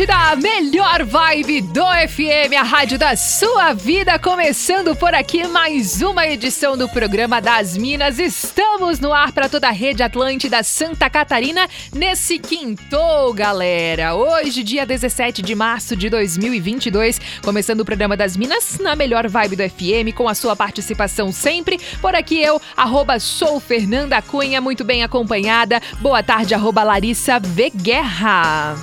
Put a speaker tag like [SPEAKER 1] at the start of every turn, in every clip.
[SPEAKER 1] Da melhor vibe do FM, a rádio da sua vida, começando por aqui mais uma edição do programa das Minas. Estamos no ar para toda a rede Atlântida Santa Catarina nesse quinto, galera. Hoje, dia 17 de março de 2022, começando o programa das Minas na melhor vibe do FM, com a sua participação sempre. Por aqui eu, arroba sou Fernanda Cunha, muito bem acompanhada. Boa tarde, arroba Larissa V. Guerra.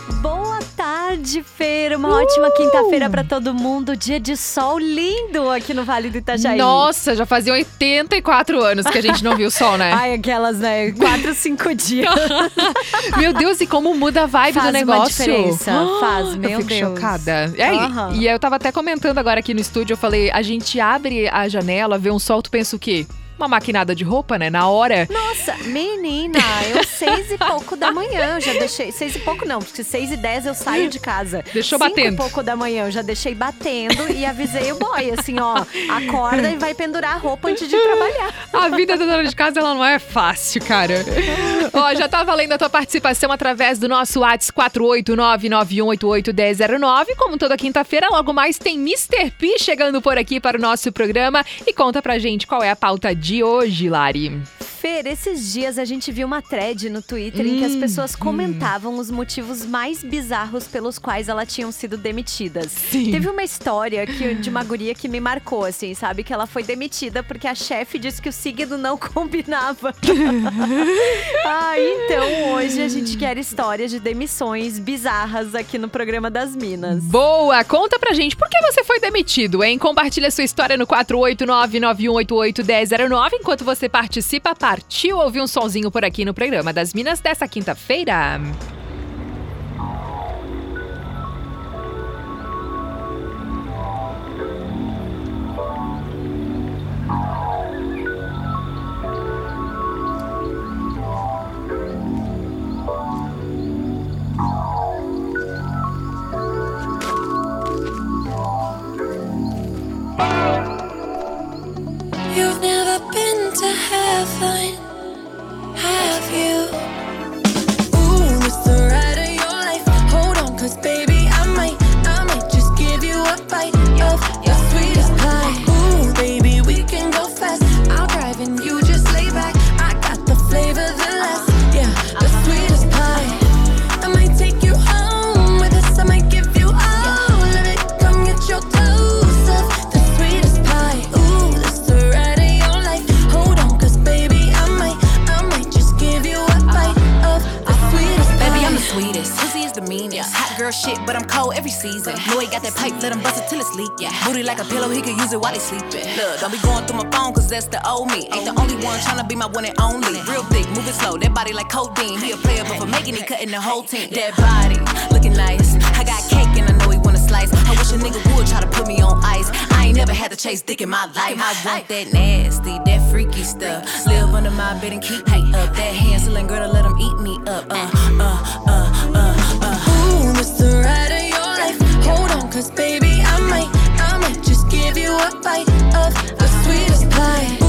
[SPEAKER 2] Tarde, Feira. Uma uh! ótima quinta-feira para todo mundo. Dia de sol lindo aqui no Vale do Itajaí.
[SPEAKER 1] Nossa, já fazia 84 anos que a gente não viu sol, né?
[SPEAKER 2] Ai, aquelas, né? Quatro, cinco dias.
[SPEAKER 1] meu Deus, e como muda a vibe
[SPEAKER 2] Faz
[SPEAKER 1] do negócio.
[SPEAKER 2] Faz uma diferença. Faz, meu
[SPEAKER 1] eu fico
[SPEAKER 2] Deus.
[SPEAKER 1] chocada. É, uhum. E eu tava até comentando agora aqui no estúdio, eu falei, a gente abre a janela, vê um sol, tu pensa o quê? Uma maquinada de roupa, né? Na hora.
[SPEAKER 2] Nossa, menina, eu seis e pouco da manhã, eu já deixei. Seis e pouco não, porque seis e dez eu saio de casa.
[SPEAKER 1] Deixou
[SPEAKER 2] Cinco
[SPEAKER 1] batendo.
[SPEAKER 2] e pouco da manhã eu já deixei batendo e avisei o boy, assim, ó, acorda e vai pendurar a roupa antes de trabalhar.
[SPEAKER 1] A vida da dona de casa, ela não é fácil, cara. ó, já tá valendo a tua participação através do nosso WhatsApp 48991881009. Como toda quinta-feira, logo mais tem Mr. P chegando por aqui para o nosso programa e conta pra gente qual é a pauta de de hoje, Lari?
[SPEAKER 2] Fer, esses dias a gente viu uma thread no Twitter hum, em que as pessoas hum. comentavam hum. os motivos mais bizarros pelos quais elas tinham sido demitidas.
[SPEAKER 1] Sim.
[SPEAKER 2] Teve uma história que, de uma guria que me marcou, assim, sabe? Que ela foi demitida porque a chefe disse que o signo não combinava. ah, então hoje a gente quer histórias de demissões bizarras aqui no programa das Minas.
[SPEAKER 1] Boa! Conta pra gente por que você foi demitido, hein? Compartilha sua história no 489-9188-1009 enquanto você participa partiu ouvir um sonzinho por aqui no programa das Minas dessa quinta-feira?
[SPEAKER 3] And only. Real thick, moving slow, that body like codeine. He a player, but for making it, cutting the whole team. That body looking nice. I got cake and I know he wanna slice. I wish a nigga would try to put me on ice. I ain't never had to chase dick in my life. I want that nasty, that freaky stuff. Live under my bed and keep me up. That Hansel and Gretel, let them eat me up. Uh, uh, uh, uh, uh. Ooh, Mr. Right of your life. Hold on, cause baby, I might, I might just give you a bite of the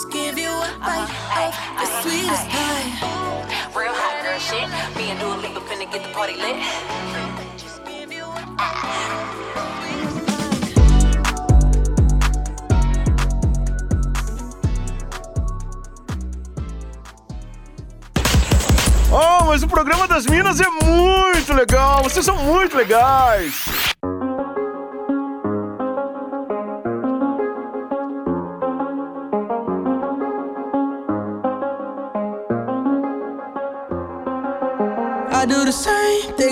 [SPEAKER 4] just give you a bite of the sweetest pie.
[SPEAKER 3] Real hot girl shit. Me and Dua Lipa finna get the party lit.
[SPEAKER 4] Just give you a
[SPEAKER 5] Oh, mas o programa das Minas é muito legal. Vocês são muito legais.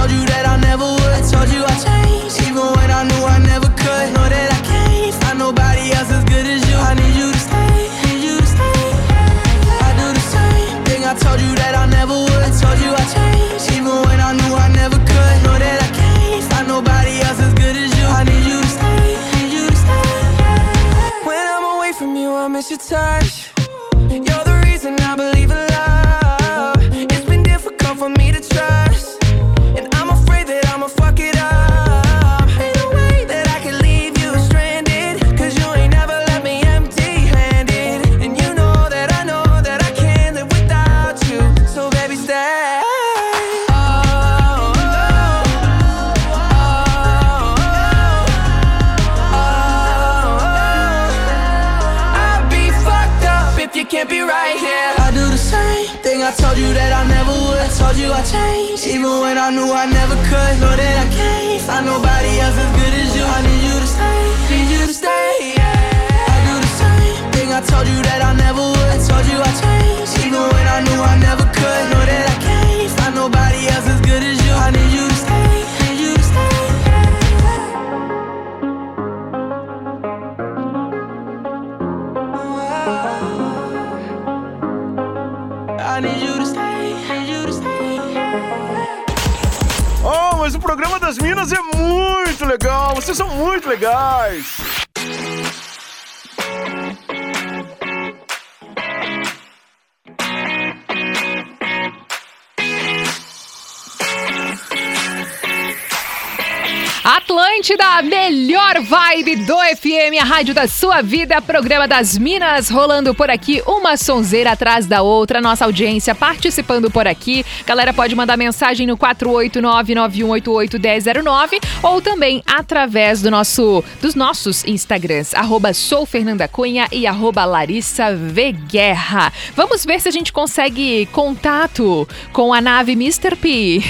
[SPEAKER 6] told you that I never would. Told you I changed,
[SPEAKER 1] Atlântida, melhor vibe do FM, a rádio da sua vida, programa das Minas, rolando por aqui, uma sonzeira atrás da outra, nossa audiência participando por aqui. Galera pode mandar mensagem no 489-9188-1009 ou também através do nosso, dos nossos Instagrams, arroba sou Fernanda Cunha e arroba. Vamos ver se a gente consegue contato com a nave Mr. P.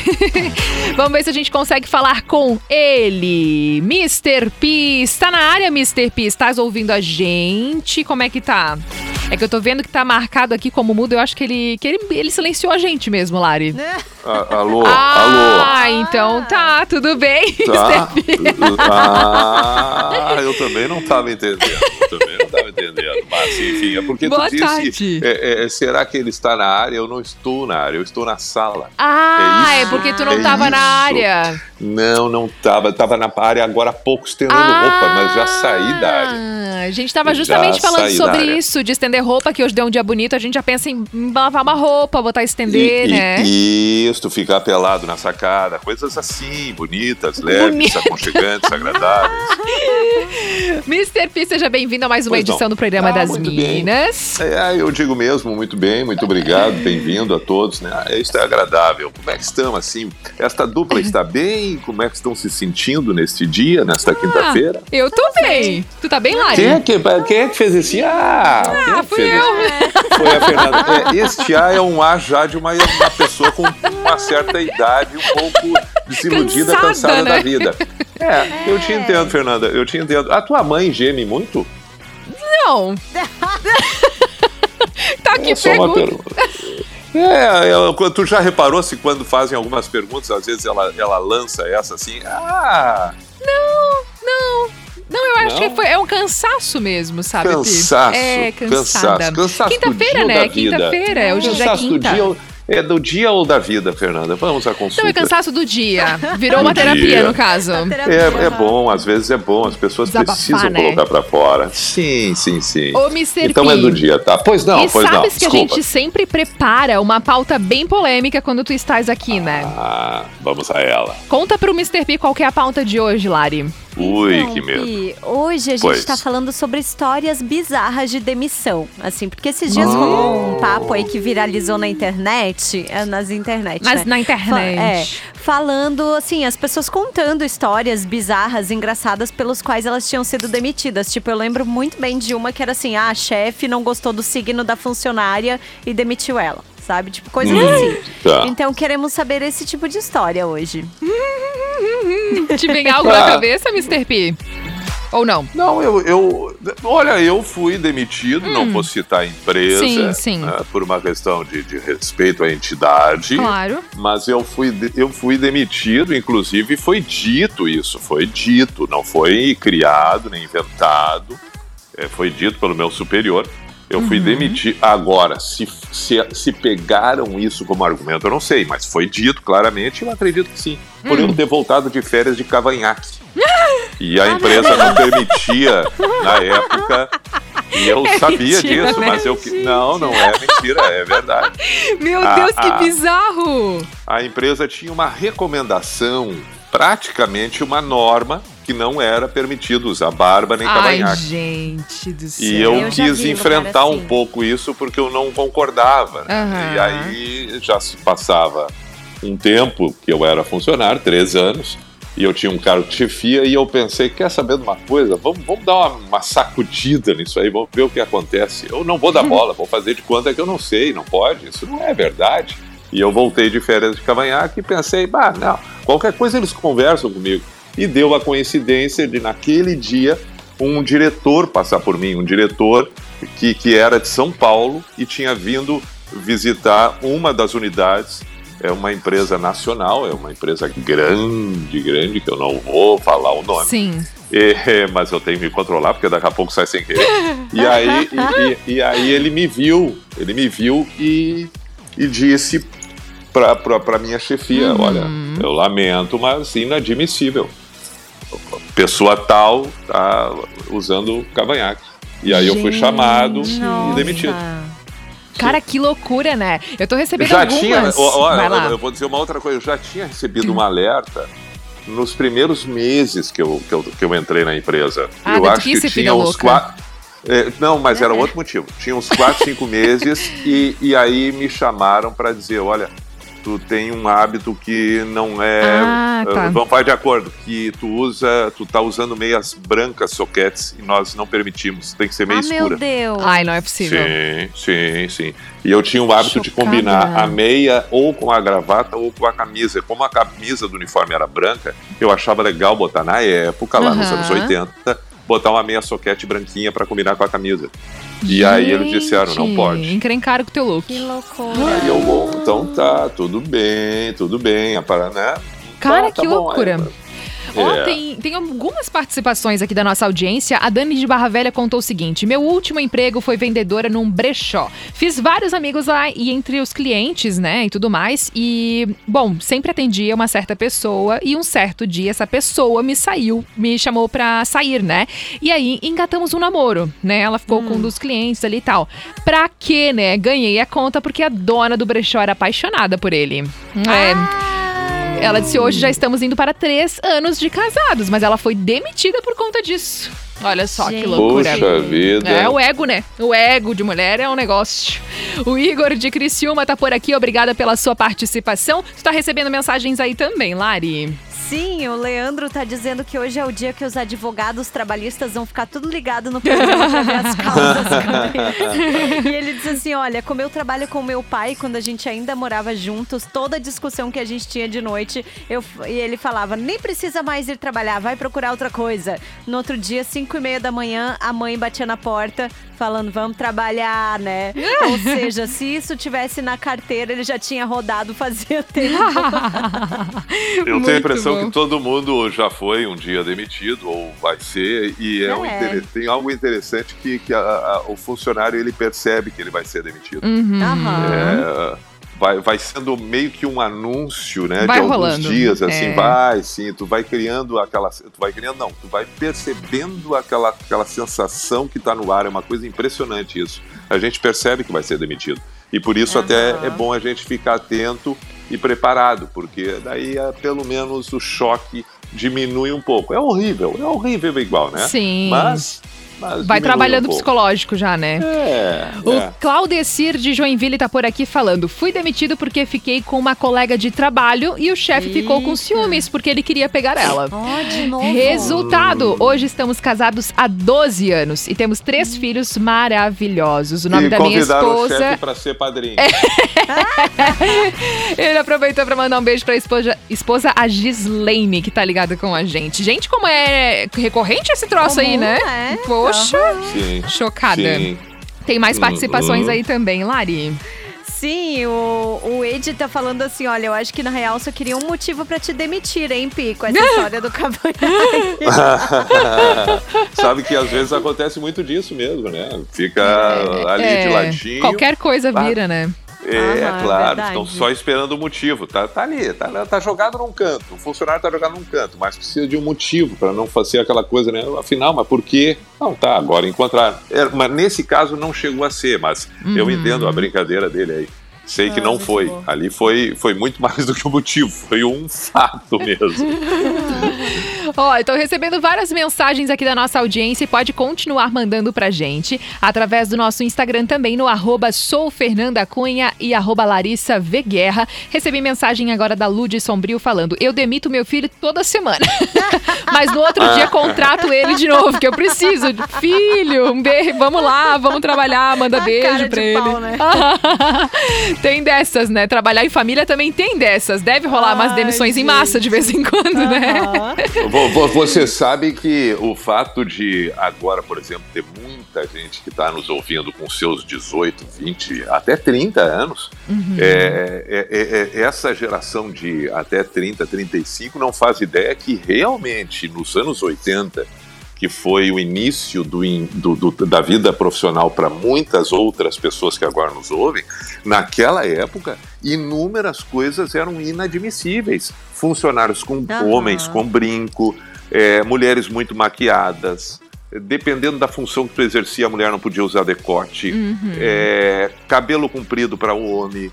[SPEAKER 1] Vamos ver se a gente consegue falar com ele. Mr. P, está na área, Mr. P? Estás ouvindo a gente? Como é que tá? É que eu tô vendo que tá marcado aqui como mudo. Eu acho que ele, que ele, ele silenciou a gente mesmo, Lari.
[SPEAKER 7] A- alô,
[SPEAKER 1] Ah, então tá, tudo bem,
[SPEAKER 7] alô. Tá? Ah, eu também não estava entendendo. Eu também não estava entendendo. Mas, enfim, é porque
[SPEAKER 1] Boa
[SPEAKER 7] tu disse.
[SPEAKER 1] tarde.
[SPEAKER 7] é, é, será que ele está na área? Eu não estou na área, eu estou na sala.
[SPEAKER 1] Ah,
[SPEAKER 7] É
[SPEAKER 1] é,
[SPEAKER 7] isso,
[SPEAKER 1] porque tu não
[SPEAKER 7] é
[SPEAKER 1] tava na área.
[SPEAKER 7] Não, não estava. Estava na área agora há pouco estendendo roupa, mas já saí da área.
[SPEAKER 1] Ah, A gente tava justamente
[SPEAKER 7] Já
[SPEAKER 1] falando sobre isso, de estender roupa, que hoje deu um dia bonito, a gente já pensa em lavar uma roupa, botar estender,
[SPEAKER 7] E- e-
[SPEAKER 1] né?
[SPEAKER 7] Isso, ficar pelado na sacada, coisas assim, bonitas, leves,
[SPEAKER 1] Bonito.
[SPEAKER 7] aconchegantes, agradáveis.
[SPEAKER 1] Mr. P, seja bem-vindo a mais uma
[SPEAKER 7] Pois não.
[SPEAKER 1] edição do programa
[SPEAKER 7] Ah,
[SPEAKER 1] das
[SPEAKER 7] bem.
[SPEAKER 1] Minas.
[SPEAKER 7] É, eu digo mesmo, muito bem, muito obrigado, bem-vindo a todos, né? Ah, Isso é agradável. Como é que estão, assim? Esta dupla está bem? Como é que estão se sentindo neste dia, nesta quinta-feira?
[SPEAKER 1] Eu tô bem. Tu tá bem, Lari?
[SPEAKER 7] Quem é, que, quem é que fez esse Ah, é que
[SPEAKER 1] fui
[SPEAKER 7] fez
[SPEAKER 1] eu.
[SPEAKER 7] esse? Foi a Fernanda. É, este A é um A já de uma, uma pessoa com uma certa idade, um pouco desiludida,
[SPEAKER 1] Cansada,
[SPEAKER 7] cansada
[SPEAKER 1] né?
[SPEAKER 7] da vida. É, eu te entendo, Fernanda, eu te entendo. A tua mãe geme muito?
[SPEAKER 1] Não. tá aqui
[SPEAKER 7] É só uma
[SPEAKER 1] pergunta.
[SPEAKER 7] pergunta. É, ela- tu já reparou se quando fazem algumas perguntas, às vezes ela, ela lança essa assim, ah,
[SPEAKER 1] Não, não. Não, eu acho
[SPEAKER 7] Não?
[SPEAKER 1] que foi, é um cansaço mesmo, sabe? Pi?
[SPEAKER 7] cansaço,
[SPEAKER 1] É, cansada.
[SPEAKER 7] cansaço, cansaço
[SPEAKER 1] Quinta-feira, né? Quinta-feira, é, hoje já é
[SPEAKER 7] Cansaço do
[SPEAKER 1] quinta.
[SPEAKER 7] dia, é do dia ou da vida, Fernanda? Vamos à consulta.
[SPEAKER 1] Então é cansaço do dia. Virou
[SPEAKER 7] Do
[SPEAKER 1] uma terapia,
[SPEAKER 7] dia.
[SPEAKER 1] no caso.
[SPEAKER 7] É, é bom, às vezes é bom, as pessoas
[SPEAKER 1] Desabafar,
[SPEAKER 7] precisam
[SPEAKER 1] né?
[SPEAKER 7] colocar pra fora. Sim, sim, sim.
[SPEAKER 1] Ô, Mr.
[SPEAKER 7] Então
[SPEAKER 1] P.
[SPEAKER 7] é do dia, tá? Pois não,
[SPEAKER 1] e
[SPEAKER 7] pois não.
[SPEAKER 1] sabes que a
[SPEAKER 7] Desculpa.
[SPEAKER 1] gente sempre prepara uma pauta bem polêmica quando tu estás aqui, né?
[SPEAKER 7] Ah, vamos a ela.
[SPEAKER 1] Conta pro Mr. P qual que é a pauta de hoje, Lari.
[SPEAKER 7] Ui,
[SPEAKER 2] Então,
[SPEAKER 7] que medo.
[SPEAKER 2] Pi, hoje a gente
[SPEAKER 7] Pois.
[SPEAKER 2] tá falando sobre histórias bizarras de demissão. Assim, porque esses dias rolou um papo aí que viralizou na internet. é, Nas internet.
[SPEAKER 1] Mas
[SPEAKER 2] né?
[SPEAKER 1] na internet.
[SPEAKER 2] Fa- é, falando, assim, as pessoas contando histórias bizarras, engraçadas, pelos quais elas tinham sido demitidas. Tipo, eu lembro muito bem de uma que era assim: ah, a chefe não gostou do signo da funcionária e demitiu ela. Sabe? Tipo, coisas assim.
[SPEAKER 7] Tá.
[SPEAKER 2] Então queremos saber esse tipo de história hoje.
[SPEAKER 1] Te vem algo na cabeça, Mr. P? Ou não?
[SPEAKER 7] Não, eu, eu. Olha, eu fui demitido, não vou citar a empresa.
[SPEAKER 1] Sim, sim.
[SPEAKER 7] né, por uma questão de, de respeito à entidade.
[SPEAKER 1] Claro.
[SPEAKER 7] Mas eu fui, eu fui demitido, inclusive foi dito isso, foi dito, não foi criado nem inventado, é, foi dito pelo meu superior. Eu fui demitido. Agora, se, se, se pegaram isso como argumento, eu não sei, mas foi dito claramente e eu acredito que sim. Por eu ter voltado de férias de cavanhaque. E a empresa não permitia na época. E eu
[SPEAKER 1] É
[SPEAKER 7] sabia
[SPEAKER 1] mentira,
[SPEAKER 7] disso,
[SPEAKER 1] né?
[SPEAKER 7] mas eu. que- Não, não é mentira, é verdade.
[SPEAKER 1] Meu
[SPEAKER 7] Ah,
[SPEAKER 1] Deus, que
[SPEAKER 7] ah.
[SPEAKER 1] bizarro!
[SPEAKER 7] a empresa tinha uma recomendação, praticamente uma norma, que não era permitido usar barba nem
[SPEAKER 1] Ai,
[SPEAKER 7] cavanhaque.
[SPEAKER 1] gente do céu.
[SPEAKER 7] E eu,
[SPEAKER 2] Eu
[SPEAKER 7] quis enfrentar
[SPEAKER 2] lugar
[SPEAKER 7] um
[SPEAKER 2] assim.
[SPEAKER 7] pouco isso porque eu não concordava.
[SPEAKER 1] Aham.
[SPEAKER 7] E aí já se passava um tempo que eu era funcionário, três anos, e eu tinha um cargo de chefia, e eu pensei, quer saber de uma coisa? Vamos, vamos dar uma, uma sacudida nisso aí, vamos ver o que acontece. Eu não vou dar bola, vou fazer de conta que eu não sei, não pode, isso não é verdade. E eu voltei de férias de cavanhaque e pensei, bah, não, qualquer coisa eles conversam comigo. E deu a coincidência de, naquele dia, um diretor passar por mim, um diretor que, que era de São Paulo e tinha vindo visitar uma das unidades. É uma empresa nacional, é uma empresa grande, grande, que eu não vou falar o nome.
[SPEAKER 1] Sim.
[SPEAKER 7] É, mas eu tenho que me controlar, porque daqui a pouco sai sem querer. E aí, e, e- e aí ele me viu, ele me viu e, e disse pra, pra, pra minha chefia, olha, eu lamento, mas inadmissível. Pessoa tal tá usando cavanhaque. E aí eu fui
[SPEAKER 1] Gente,
[SPEAKER 7] chamado
[SPEAKER 2] Nossa.
[SPEAKER 7] e demitido.
[SPEAKER 1] Cara, que loucura, né? Eu tô recebendo
[SPEAKER 7] já
[SPEAKER 1] algumas.
[SPEAKER 7] tinha, ó, ó,
[SPEAKER 1] Vai lá.
[SPEAKER 7] eu vou dizer uma outra coisa, eu já tinha recebido um alerta nos primeiros meses que eu, que eu, que eu entrei na empresa.
[SPEAKER 1] Ah,
[SPEAKER 7] eu acho que
[SPEAKER 1] ser
[SPEAKER 7] tinha uns
[SPEAKER 1] louca.
[SPEAKER 7] quatro. é, não, mas era outro motivo. Tinha uns quatro, cinco meses e, e aí me chamaram para dizer, olha, tu tem um hábito que não é,
[SPEAKER 1] Ah, tá.
[SPEAKER 7] vamos vai de acordo, que tu usa, tu tá usando meias brancas soquetes e nós não permitimos, tem que ser meia
[SPEAKER 2] ah,
[SPEAKER 7] escura.
[SPEAKER 2] meu Deus.
[SPEAKER 1] Ai, não é possível.
[SPEAKER 7] Sim, sim, sim. E eu tinha o hábito de
[SPEAKER 1] Chocada.
[SPEAKER 7] combinar a meia ou com a gravata ou com a camisa. Como a camisa do uniforme era branca, eu achava legal botar na época, lá nos
[SPEAKER 1] Aham.
[SPEAKER 7] anos 80, botar uma meia soquete branquinha para combinar com a camisa. E aí eles disseram, não
[SPEAKER 1] Gente,
[SPEAKER 7] pode.
[SPEAKER 1] Encrencaram com o teu look.
[SPEAKER 2] Que loucura.
[SPEAKER 7] Aí eu, bom, então tá, tudo bem, tudo bem, a Paraná.
[SPEAKER 1] Cara,
[SPEAKER 7] tá,
[SPEAKER 1] que
[SPEAKER 7] tá bom.
[SPEAKER 1] loucura.
[SPEAKER 7] Aí, É.
[SPEAKER 1] tem, tem algumas participações aqui da nossa audiência. A Dani de Barra Velha contou o seguinte: Meu último emprego foi vendedora num brechó. Fiz vários amigos lá e entre os clientes, né, e tudo mais. E, bom, sempre atendia uma certa pessoa e um certo dia essa pessoa me saiu, me chamou pra sair, né? E aí engatamos um namoro, né? Ela ficou com um dos clientes ali e tal. Pra quê, né? Ganhei a conta porque a dona do brechó era apaixonada por ele. É. Ela disse hoje já estamos indo para três anos de casados, mas ela foi demitida por conta disso. Olha só que
[SPEAKER 2] Gente.
[SPEAKER 1] loucura.
[SPEAKER 7] Puxa vida.
[SPEAKER 1] É o ego, né? O ego de mulher é um negócio. O Igor de Criciúma tá por aqui, obrigada pela sua participação. Tu tá recebendo mensagens aí também, Lari.
[SPEAKER 2] Sim, o Leandro tá dizendo que hoje é o dia que os advogados trabalhistas vão ficar tudo ligado no programa pra ver as causas. e ele diz assim: olha, como eu trabalho com meu pai, quando a gente ainda morava juntos, toda discussão que a gente tinha de noite, eu, e ele falava: nem precisa mais ir trabalhar, vai procurar outra coisa. No outro dia, 5 e meia da manhã, a mãe batia na porta. Falando, vamos trabalhar, né? Ou seja, se isso tivesse na carteira, ele já tinha rodado fazia tempo.
[SPEAKER 7] Eu tenho a impressão que todo mundo já foi um dia demitido ou vai ser e é, um
[SPEAKER 2] É.
[SPEAKER 7] inter- tem algo interessante que, que a- a- o funcionário ele percebe que ele vai ser demitido.
[SPEAKER 1] Uhum.
[SPEAKER 2] Aham.
[SPEAKER 7] É, vai, vai sendo meio que um anúncio, né?
[SPEAKER 1] Vai
[SPEAKER 7] de alguns
[SPEAKER 1] rolando.
[SPEAKER 7] dias, assim,
[SPEAKER 1] É.
[SPEAKER 7] vai, sim, tu vai criando aquela. Tu vai criando, não, tu vai percebendo aquela, aquela sensação que tá no ar. É uma coisa impressionante isso. A gente percebe que vai ser demitido. E por isso até
[SPEAKER 2] Aham.
[SPEAKER 7] é bom a gente ficar atento e preparado, porque daí é, pelo menos o choque diminui um pouco. É horrível, é horrível igual, né?
[SPEAKER 1] Sim.
[SPEAKER 7] Mas. Mas
[SPEAKER 1] Vai trabalhando
[SPEAKER 7] um
[SPEAKER 1] psicológico já, né?
[SPEAKER 7] É,
[SPEAKER 1] O
[SPEAKER 7] é.
[SPEAKER 1] Claudecir de Joinville tá por aqui falando: fui demitido porque fiquei com uma colega de trabalho e o chefe ficou com ciúmes porque ele queria pegar ela.
[SPEAKER 2] Ó, de novo.
[SPEAKER 1] Resultado: hoje estamos casados há 12 anos e temos três filhos maravilhosos. O nome
[SPEAKER 7] e
[SPEAKER 1] da minha
[SPEAKER 7] o
[SPEAKER 1] esposa.
[SPEAKER 7] chefe para ser padrinho.
[SPEAKER 1] Ele aproveitou pra mandar um beijo pra esposa, esposa a Gislaine, que tá ligada com a gente. Gente, como é recorrente esse troço aí, né?
[SPEAKER 2] é.
[SPEAKER 1] Poxa,
[SPEAKER 7] Sim.
[SPEAKER 1] chocada.
[SPEAKER 7] Sim.
[SPEAKER 1] Tem mais participações
[SPEAKER 7] Uhum.
[SPEAKER 1] aí também, Lari.
[SPEAKER 2] Sim, o, o Ed tá falando assim: olha, eu acho que na real só queria um motivo pra te demitir, hein, Pi, com essa história do cavanhaque.
[SPEAKER 7] Sabe que às vezes acontece muito disso mesmo, né? Fica ali
[SPEAKER 1] É,
[SPEAKER 7] de ladinho.
[SPEAKER 1] Qualquer coisa vira, né?
[SPEAKER 7] É,
[SPEAKER 2] Aham,
[SPEAKER 7] claro,
[SPEAKER 2] verdade.
[SPEAKER 7] estão só esperando o motivo. Tá, tá ali, tá, tá jogado num canto. O funcionário tá jogado num canto, mas precisa de um motivo para não fazer aquela coisa, né? Afinal, mas por quê? Não, tá, agora encontraram. É, mas nesse caso não chegou a ser, mas eu
[SPEAKER 1] Uhum.
[SPEAKER 7] entendo a brincadeira dele aí. Sei que
[SPEAKER 2] Ah,
[SPEAKER 7] não foi.
[SPEAKER 2] bom.
[SPEAKER 7] Ali foi, foi muito mais do que um motivo, foi um fato mesmo.
[SPEAKER 1] Ó, eu tô recebendo várias mensagens aqui da nossa audiência e pode continuar mandando pra gente através do nosso Instagram também no arroba soufernandacunha e arroba Larissa V Guerra. Recebi mensagem agora da Lud Sombrio falando, eu demito meu filho toda semana, mas no outro dia contrato ele de novo, que eu preciso. Filho, um beijo, vamos lá, vamos trabalhar, manda
[SPEAKER 2] A
[SPEAKER 1] beijo pra ele.
[SPEAKER 2] pau, né?
[SPEAKER 1] tem dessas, né? Trabalhar em família também tem dessas. Deve rolar umas
[SPEAKER 2] Ai,
[SPEAKER 1] demissões em massa de vez em quando, né?
[SPEAKER 2] Aham.
[SPEAKER 7] Vo- vo- Você sabe que o fato de agora, por exemplo, ter muita gente que está nos ouvindo com seus 18, 20, até 30 anos, é, é- é- é- essa geração de até 30, 35 não faz ideia que realmente nos anos 80, que foi o início do do- do- da vida profissional para muitas outras pessoas que agora nos ouvem, naquela época, inúmeras coisas eram inadmissíveis. Funcionários com
[SPEAKER 2] Aham.
[SPEAKER 7] homens com brinco, é, mulheres muito maquiadas. Dependendo da função que tu exercia, a mulher não podia usar decote. É, cabelo comprido para o homem.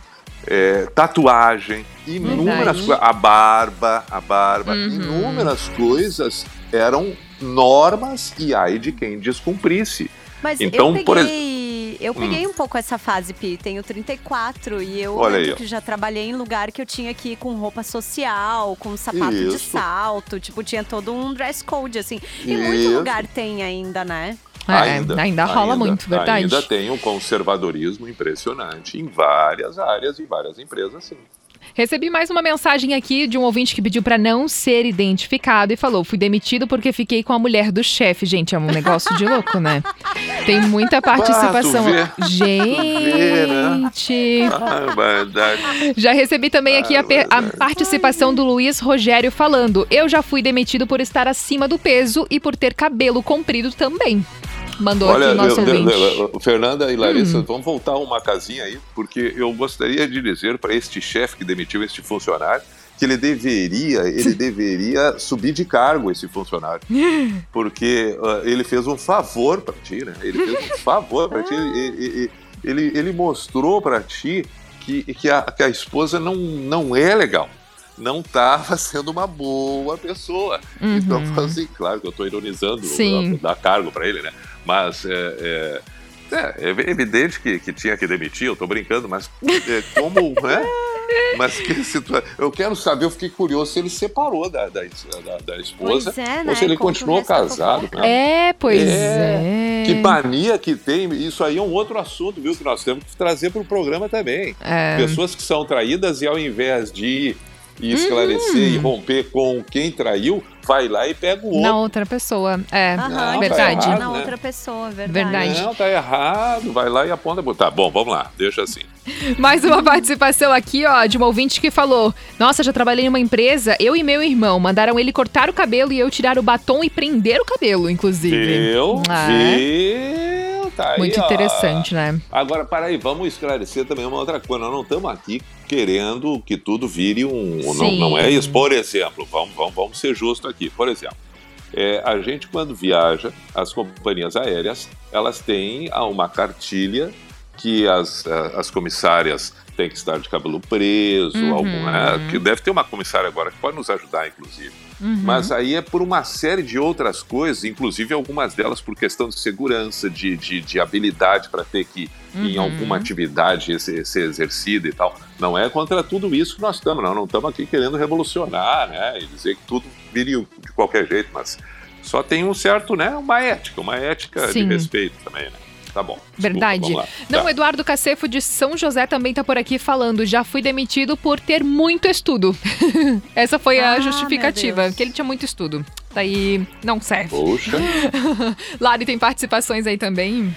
[SPEAKER 7] é, tatuagem, inúmeras coisas. A barba, a barba,
[SPEAKER 1] Uhum.
[SPEAKER 7] inúmeras coisas eram normas e ai de quem descumprisse.
[SPEAKER 2] Mas
[SPEAKER 7] Então,
[SPEAKER 2] eu
[SPEAKER 7] por
[SPEAKER 2] peguei, eu peguei um pouco essa fase, Pi. Tenho 34 e eu
[SPEAKER 7] Olha
[SPEAKER 2] lembro
[SPEAKER 7] aí,
[SPEAKER 2] que já trabalhei em lugar que eu tinha que ir com roupa social, com sapato de
[SPEAKER 7] Isso.
[SPEAKER 2] salto. Tipo, tinha todo um dress code, assim. E muito
[SPEAKER 7] Isso.
[SPEAKER 2] lugar tem ainda, né?
[SPEAKER 1] É, ainda, rola muito, verdade.
[SPEAKER 7] Ainda tem um conservadorismo impressionante em várias áreas e várias empresas, sim.
[SPEAKER 1] Recebi mais uma mensagem aqui de um ouvinte que pediu pra não ser identificado e falou: fui demitido porque fiquei com a mulher do chefe. Gente, é um negócio de louco, né? Tem muita participação.
[SPEAKER 7] vê.
[SPEAKER 1] Gente.
[SPEAKER 7] Ah.
[SPEAKER 1] Já recebi também aqui a, a participação do Luiz Rogério falando: Eu já fui demitido por estar acima do peso e por ter cabelo comprido também. Mandou aqui o nosso
[SPEAKER 7] eu- eu-
[SPEAKER 1] ouvinte.
[SPEAKER 7] eu- Fernanda e
[SPEAKER 1] Hum.
[SPEAKER 7] Larissa, vamos voltar uma casinha aí, porque eu gostaria de dizer para este chefe que demitiu este funcionário que ele deveria, ele deveria subir de cargo esse funcionário, porque ah, ele fez um favor para ti, né? Ele fez um favor para ti, ele, ele, ele, mostrou para ti que, que, a, que a esposa não, não é legal. Não estava sendo uma boa pessoa. Então, assim, claro que eu estou ironizando
[SPEAKER 1] Uhum. Sim.
[SPEAKER 7] dar cargo para ele, né? Mas é, é, é, é evidente que, que tinha que demitir, eu tô brincando, mas é, como, né? Mas que situação. Eu quero saber, eu fiquei curioso se ele separou da, da, da- da esposa
[SPEAKER 2] é, né?
[SPEAKER 7] ou se ele
[SPEAKER 2] Conta o
[SPEAKER 7] continuou casado. né?
[SPEAKER 1] É, pois é.
[SPEAKER 7] Que mania que tem, isso aí é um outro assunto, viu? Que nós temos que trazer para o programa também.
[SPEAKER 1] É.
[SPEAKER 7] Pessoas que são traídas e ao invés de ir esclarecer e romper com quem traiu, vai lá e pega o outro.
[SPEAKER 1] Na outra pessoa. É,
[SPEAKER 2] Aham,
[SPEAKER 7] Não, tá
[SPEAKER 1] verdade.
[SPEAKER 7] errado.
[SPEAKER 2] na
[SPEAKER 7] né?
[SPEAKER 2] outra pessoa, verdade.
[SPEAKER 1] Verdade.
[SPEAKER 7] Não, tá errado. Vai lá e aponta. Tá bom, vamos lá. Deixa assim.
[SPEAKER 1] Mais uma participação aqui, ó, de uma ouvinte que falou: Nossa, já trabalhei em uma empresa, eu e meu irmão mandaram ele cortar o cabelo e eu tirar o batom e prender o cabelo, inclusive.
[SPEAKER 7] Viu?
[SPEAKER 1] Ah, é.
[SPEAKER 7] Viu? Tá aí,
[SPEAKER 1] Muito
[SPEAKER 7] ó.
[SPEAKER 1] interessante, né?
[SPEAKER 7] Agora, peraí, vamos esclarecer também uma outra coisa. Nós não estamos aqui querendo que tudo vire um. Não,
[SPEAKER 1] Sim.
[SPEAKER 7] não é isso. Por exemplo, vamos, vamos, vamos ser justos aqui. Por exemplo, é, a gente, quando viaja, as companhias aéreas, elas têm uma cartilha que as, ah, as comissárias têm que estar de cabelo preso,
[SPEAKER 1] Uhum.
[SPEAKER 7] algum, né, que deve ter uma comissária agora que pode nos ajudar, inclusive.
[SPEAKER 1] Uhum.
[SPEAKER 7] Mas aí é por uma série de outras coisas, inclusive algumas delas por questão de segurança, de, de, de habilidade para ter que, em
[SPEAKER 1] Uhum.
[SPEAKER 7] alguma atividade, ser, ser exercida e tal. Não é contra tudo isso que nós estamos, não. Não estamos aqui querendo revolucionar, né? E dizer que tudo viria de qualquer jeito, mas só tem um certo, né? Uma ética, uma ética
[SPEAKER 1] Sim.
[SPEAKER 7] de respeito também, né? Tá bom. desculpa,
[SPEAKER 1] Verdade. Não,
[SPEAKER 7] Tá.
[SPEAKER 1] o Eduardo Cacefo de São José também tá por aqui falando. Já fui demitido por ter muito estudo. Essa foi a
[SPEAKER 2] Ah,
[SPEAKER 1] justificativa,
[SPEAKER 2] meu Deus.
[SPEAKER 1] que ele tinha muito estudo. Daí não serve.
[SPEAKER 7] Poxa.
[SPEAKER 1] Lari tem participações aí também.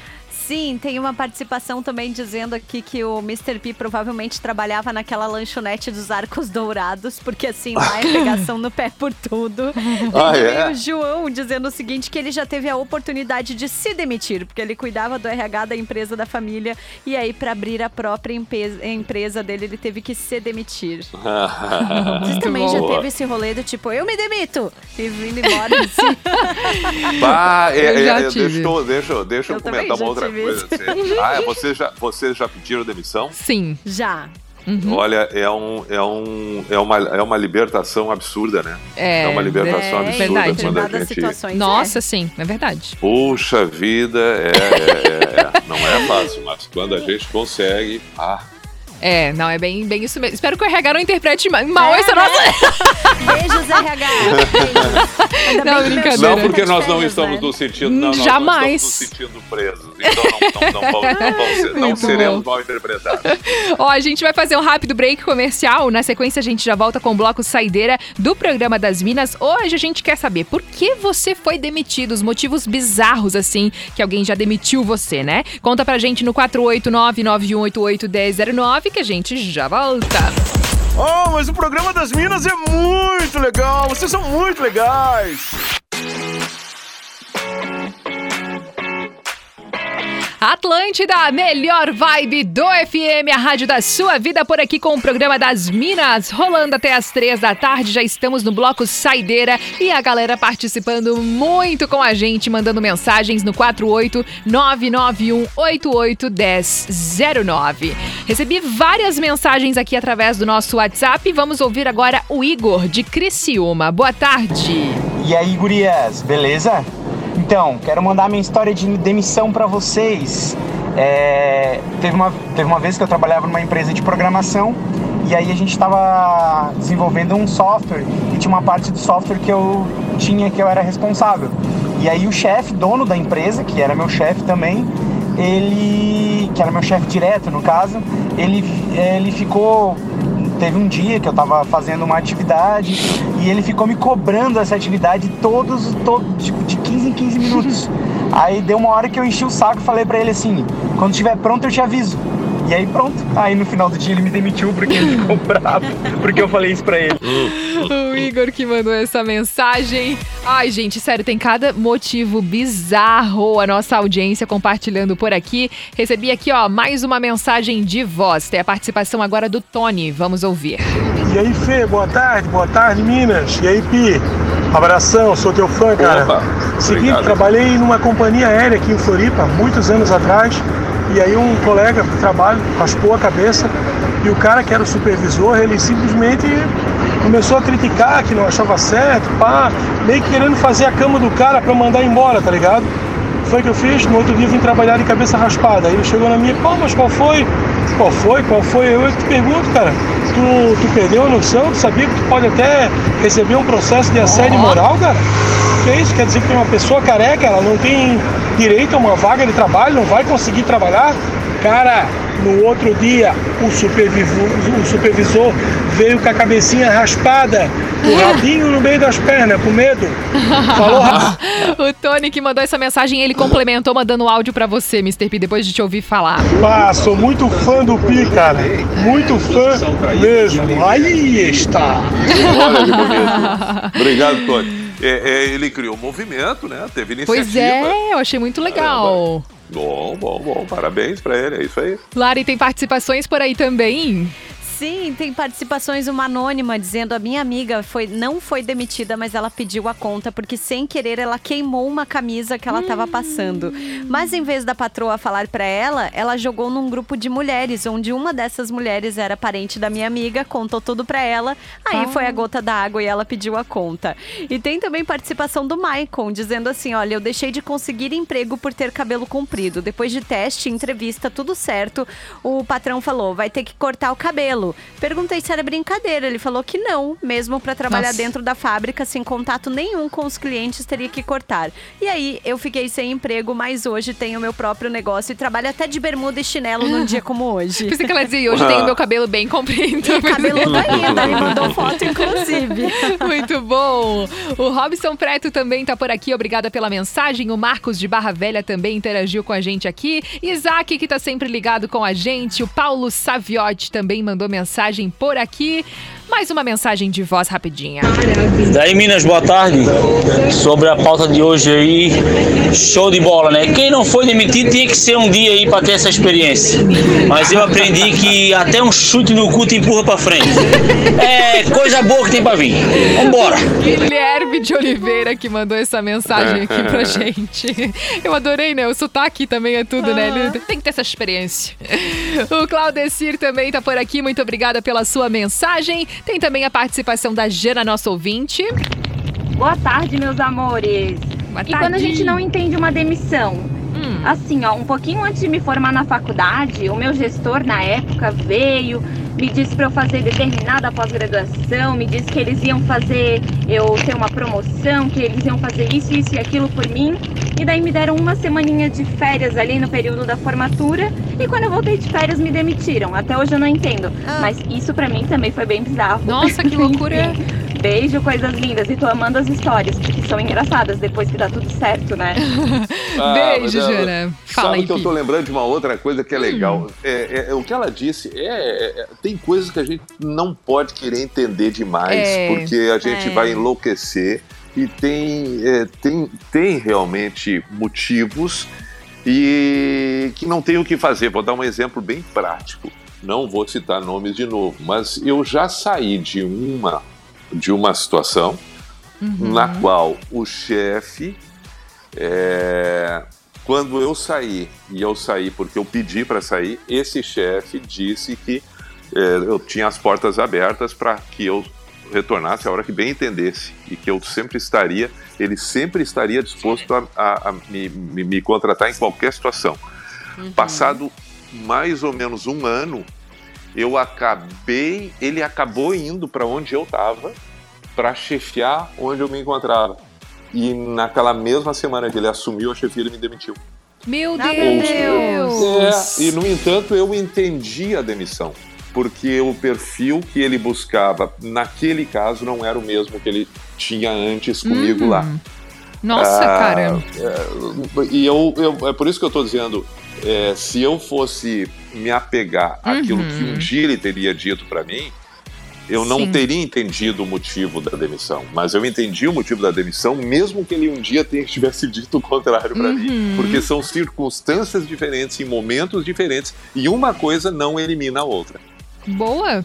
[SPEAKER 2] Sim, tem uma participação também dizendo aqui que o Mr. P provavelmente trabalhava naquela lanchonete dos Arcos Dourados, porque assim, lá é pegação no pé por tudo.
[SPEAKER 7] Ah,
[SPEAKER 2] e
[SPEAKER 7] é?
[SPEAKER 2] o João dizendo o seguinte, que ele já teve a oportunidade de se demitir, porque ele cuidava do RH da empresa da família, e aí para abrir a própria empresa, empresa dele, ele teve que se demitir. Você também já teve esse rolê do tipo, eu me demito! E vindo embora assim.
[SPEAKER 7] Bah, é,
[SPEAKER 1] Eu
[SPEAKER 7] é,
[SPEAKER 1] já
[SPEAKER 7] é,
[SPEAKER 1] tive.
[SPEAKER 7] deixa eu, deixa deixa eu
[SPEAKER 2] Eu
[SPEAKER 7] comentar uma outra coisa.
[SPEAKER 2] Isso.
[SPEAKER 7] assim. Ah, é, vocês já, vocês já pediram demissão?
[SPEAKER 1] Sim.
[SPEAKER 2] Já.
[SPEAKER 1] Uhum.
[SPEAKER 7] Olha, é, um, é, um, é, uma, é uma libertação absurda, né?
[SPEAKER 1] É,
[SPEAKER 7] uma libertação
[SPEAKER 2] É,
[SPEAKER 7] absurda
[SPEAKER 1] verdade.
[SPEAKER 7] quando a gente.
[SPEAKER 2] situações.
[SPEAKER 1] Nossa, sim, é verdade.
[SPEAKER 7] Puxa vida, é, é, é, não é fácil, mas quando a gente consegue. Ah,
[SPEAKER 1] É, não, é bem, bem isso mesmo. Espero que o RH não interprete ma- mal
[SPEAKER 2] É,
[SPEAKER 1] essa
[SPEAKER 2] né?
[SPEAKER 1] nossa.
[SPEAKER 2] é. Beijos, RH. Beijos.
[SPEAKER 1] Não, brincadeira.
[SPEAKER 7] não porque
[SPEAKER 2] de
[SPEAKER 7] nós não estamos
[SPEAKER 2] né?
[SPEAKER 7] nos sentindo. Não, nós
[SPEAKER 1] Jamais.
[SPEAKER 7] não estamos nos sentindo presos. Então não, não, não, não não seremos
[SPEAKER 1] bom.
[SPEAKER 7] mal interpretados.
[SPEAKER 1] Ó, a gente vai fazer um rápido break comercial. Na sequência, a gente já volta com o bloco Saideira do programa das Minas. Hoje a gente quer saber por que você foi demitido, os motivos bizarros, assim, que alguém já demitiu você, né? Conta pra gente no 489-9188-1009 que a gente já volta.
[SPEAKER 5] Oh, mas o programa das Minas é muito legal. Vocês são muito legais.
[SPEAKER 1] Atlântida, melhor vibe do FM, a rádio da sua vida por aqui com o programa das Minas, rolando até as três da tarde. Já estamos no bloco Saideira e a galera participando muito com a gente, mandando mensagens no 48991881009. Recebi várias mensagens aqui através do nosso WhatsApp. Vamos ouvir agora o Igor de Criciúma. Boa tarde.
[SPEAKER 8] E aí, gurias, beleza? Então, quero mandar minha história de demissão para vocês. É, teve, uma, teve uma vez que eu trabalhava numa empresa de programação e aí a gente estava desenvolvendo um software e tinha uma parte do software que eu tinha que eu era responsável. E aí o chefe, dono da empresa, que era meu chefe também, ele, que era meu chefe direto no caso, ele, ele ficou teve um dia que eu tava fazendo uma atividade e ele ficou me cobrando essa atividade todos, todos tipo, de 15 em 15 minutos. Aí deu uma hora que eu enchi o saco e falei pra ele assim: quando estiver pronto eu te aviso. E aí pronto. Aí no final do dia ele me demitiu porque ele ficou bravo, porque eu falei isso pra ele.
[SPEAKER 1] O Igor que mandou essa mensagem. Ai, gente, sério, tem cada motivo bizarro a nossa audiência compartilhando por aqui. Recebi aqui, ó, mais uma mensagem de voz. Tem a participação agora do Tony. Vamos ouvir.
[SPEAKER 9] E aí, Fê, boa tarde, boa tarde, Minas. E aí, Pi? Abração, sou teu fã, cara.
[SPEAKER 7] Opa,
[SPEAKER 9] Seguinte, trabalhei numa companhia aérea aqui em Floripa, muitos anos atrás. E aí um colega do trabalho raspou a cabeça e o cara que era o supervisor, ele simplesmente começou a criticar que não achava certo, pá, meio que querendo fazer a cama do cara pra mandar embora, tá ligado? Foi o que eu fiz, no outro dia vim trabalhar de cabeça raspada. Aí ele chegou na minha, pô, mas qual foi? Qual foi? Qual foi? Eu te pergunto, cara, tu, tu perdeu a noção? Tu sabia que tu pode até receber um processo de assédio moral, cara? Isso? Quer dizer que uma pessoa careca, ela não tem direito a uma vaga de trabalho, não vai conseguir trabalhar? Cara, no outro dia o supervisor, o supervisor veio com a cabecinha raspada, o rabinho no meio das pernas, com medo. Falou
[SPEAKER 1] o Tony que mandou essa mensagem, ele complementou mandando áudio pra você, Mr. P, depois de te ouvir falar.
[SPEAKER 9] Ah, sou muito fã do Pi, cara. Muito fã mesmo. Aí está.
[SPEAKER 7] Olha que bonito. Obrigado, Tony. É, é, ele criou um movimento, né? Teve iniciativa.
[SPEAKER 1] Pois é, eu achei muito legal.
[SPEAKER 7] Bom, bom, bom. Parabéns pra ele, é isso aí.
[SPEAKER 1] Lari, tem participações por aí também?
[SPEAKER 2] Sim, tem participações uma anônima dizendo a minha amiga foi não foi demitida, mas ela pediu a conta porque sem querer ela queimou uma camisa que ela estava passando. Mas em vez da patroa falar para ela, ela jogou num grupo de mulheres, onde uma dessas mulheres era parente da minha amiga, contou tudo para ela. Aí foi a gota da água e ela pediu a conta. E tem também participação do Maicon dizendo assim: "Olha, eu deixei de conseguir emprego por ter cabelo comprido. Depois de teste, entrevista, tudo certo, o patrão falou: "Vai ter que cortar o cabelo". Perguntei se era brincadeira. Ele falou que não, mesmo para trabalhar
[SPEAKER 1] Nossa.
[SPEAKER 2] dentro da fábrica, sem contato nenhum com os clientes, teria que cortar. E aí eu fiquei sem emprego, mas hoje tenho meu próprio negócio e trabalho até de bermuda e chinelo num dia como hoje.
[SPEAKER 1] Pensei que ela dizia, hoje tenho meu cabelo bem comprido.
[SPEAKER 2] E cabeludo ainda, ele mandou foto, inclusive.
[SPEAKER 1] Muito bom. O Robson Preto também tá por aqui, obrigada pela mensagem. O Marcos de Barra Velha também interagiu com a gente aqui. Isaac, que tá sempre ligado com a gente. O Paulo Saviotti também mandou mensagem por aqui. Mais uma mensagem de voz rapidinha.
[SPEAKER 10] Daí, Minas, boa tarde. Sobre a pauta de hoje aí, show de bola, né? Quem não foi demitido tinha que ser um dia aí pra ter essa experiência. Mas eu aprendi que até um chute no cu te empurra pra frente. É coisa boa que tem pra vir. Vambora.
[SPEAKER 1] Guilherme de Oliveira que mandou essa mensagem aqui pra gente. Eu adorei, né? O sotaque também é tudo, né? Ele tem que ter essa experiência. O Claudecir também tá por aqui. Muito obrigada pela sua mensagem. Tem também a participação da Jana, nossa ouvinte.
[SPEAKER 11] Boa tarde, meus amores.
[SPEAKER 1] Boa
[SPEAKER 11] E quando a
[SPEAKER 1] tarde.
[SPEAKER 11] gente não entende uma demissão?
[SPEAKER 1] Hum.
[SPEAKER 11] Assim, ó, um pouquinho antes de me formar na faculdade, o meu gestor na época veio, me disse para eu fazer determinada pós-graduação, me disse que eles iam fazer eu ter uma promoção, que eles iam fazer isso, isso e aquilo por mim. E daí me deram uma semaninha de férias ali no período da formatura. E quando eu voltei de férias, me demitiram. Até hoje eu não entendo. Mas isso pra mim também foi bem bizarro.
[SPEAKER 1] Nossa, que loucura.
[SPEAKER 11] Beijo, coisas lindas. E tô amando as histórias, porque são engraçadas depois que dá tudo certo, né?
[SPEAKER 7] Ah,
[SPEAKER 1] Beijo,
[SPEAKER 7] mas, é,
[SPEAKER 1] Jana. Fala
[SPEAKER 7] Sabe
[SPEAKER 1] aí,
[SPEAKER 7] que eu tô lembrando de uma outra coisa que é legal.
[SPEAKER 1] Hum.
[SPEAKER 7] É, é- o que ela disse é, é- é- tem coisas que a gente não pode querer entender demais,
[SPEAKER 1] É,
[SPEAKER 7] porque a gente
[SPEAKER 2] é.
[SPEAKER 7] vai enlouquecer e tem, é, tem, tem realmente motivos e que não tem o que fazer. Vou dar um exemplo bem prático. Não vou citar nomes de novo, mas eu já saí de uma de uma situação
[SPEAKER 1] Uhum.
[SPEAKER 7] na qual o chefe, é, quando eu saí, e eu saí porque eu pedi para sair, esse chefe disse que é, eu tinha as portas abertas para que eu retornasse a hora que bem entendesse e que eu sempre estaria, ele sempre estaria disposto a, a- a me, me- me contratar em qualquer situação. Passado mais ou menos um ano, eu acabei, ele acabou indo para onde eu estava para chefiar onde eu me encontrava. E naquela mesma semana que ele assumiu a chefia, ele me demitiu.
[SPEAKER 1] Meu Deus!
[SPEAKER 7] É, e no entanto, eu entendi a demissão. porque o perfil que ele buscava naquele caso não era o mesmo que ele tinha antes comigo lá.
[SPEAKER 1] Nossa,
[SPEAKER 7] Ah,
[SPEAKER 1] cara.
[SPEAKER 7] é, e eu, eu- é por isso que eu estou dizendo, é, se eu fosse me apegar àquilo que um dia ele teria dito para mim, eu não
[SPEAKER 1] Sim.
[SPEAKER 7] teria entendido o motivo da demissão. Mas eu entendi o motivo da demissão, mesmo que ele um dia tivesse dito o contrário para mim.
[SPEAKER 1] Uhum.
[SPEAKER 7] Porque são circunstâncias diferentes, em momentos diferentes, e uma coisa não elimina a outra.
[SPEAKER 1] Boa.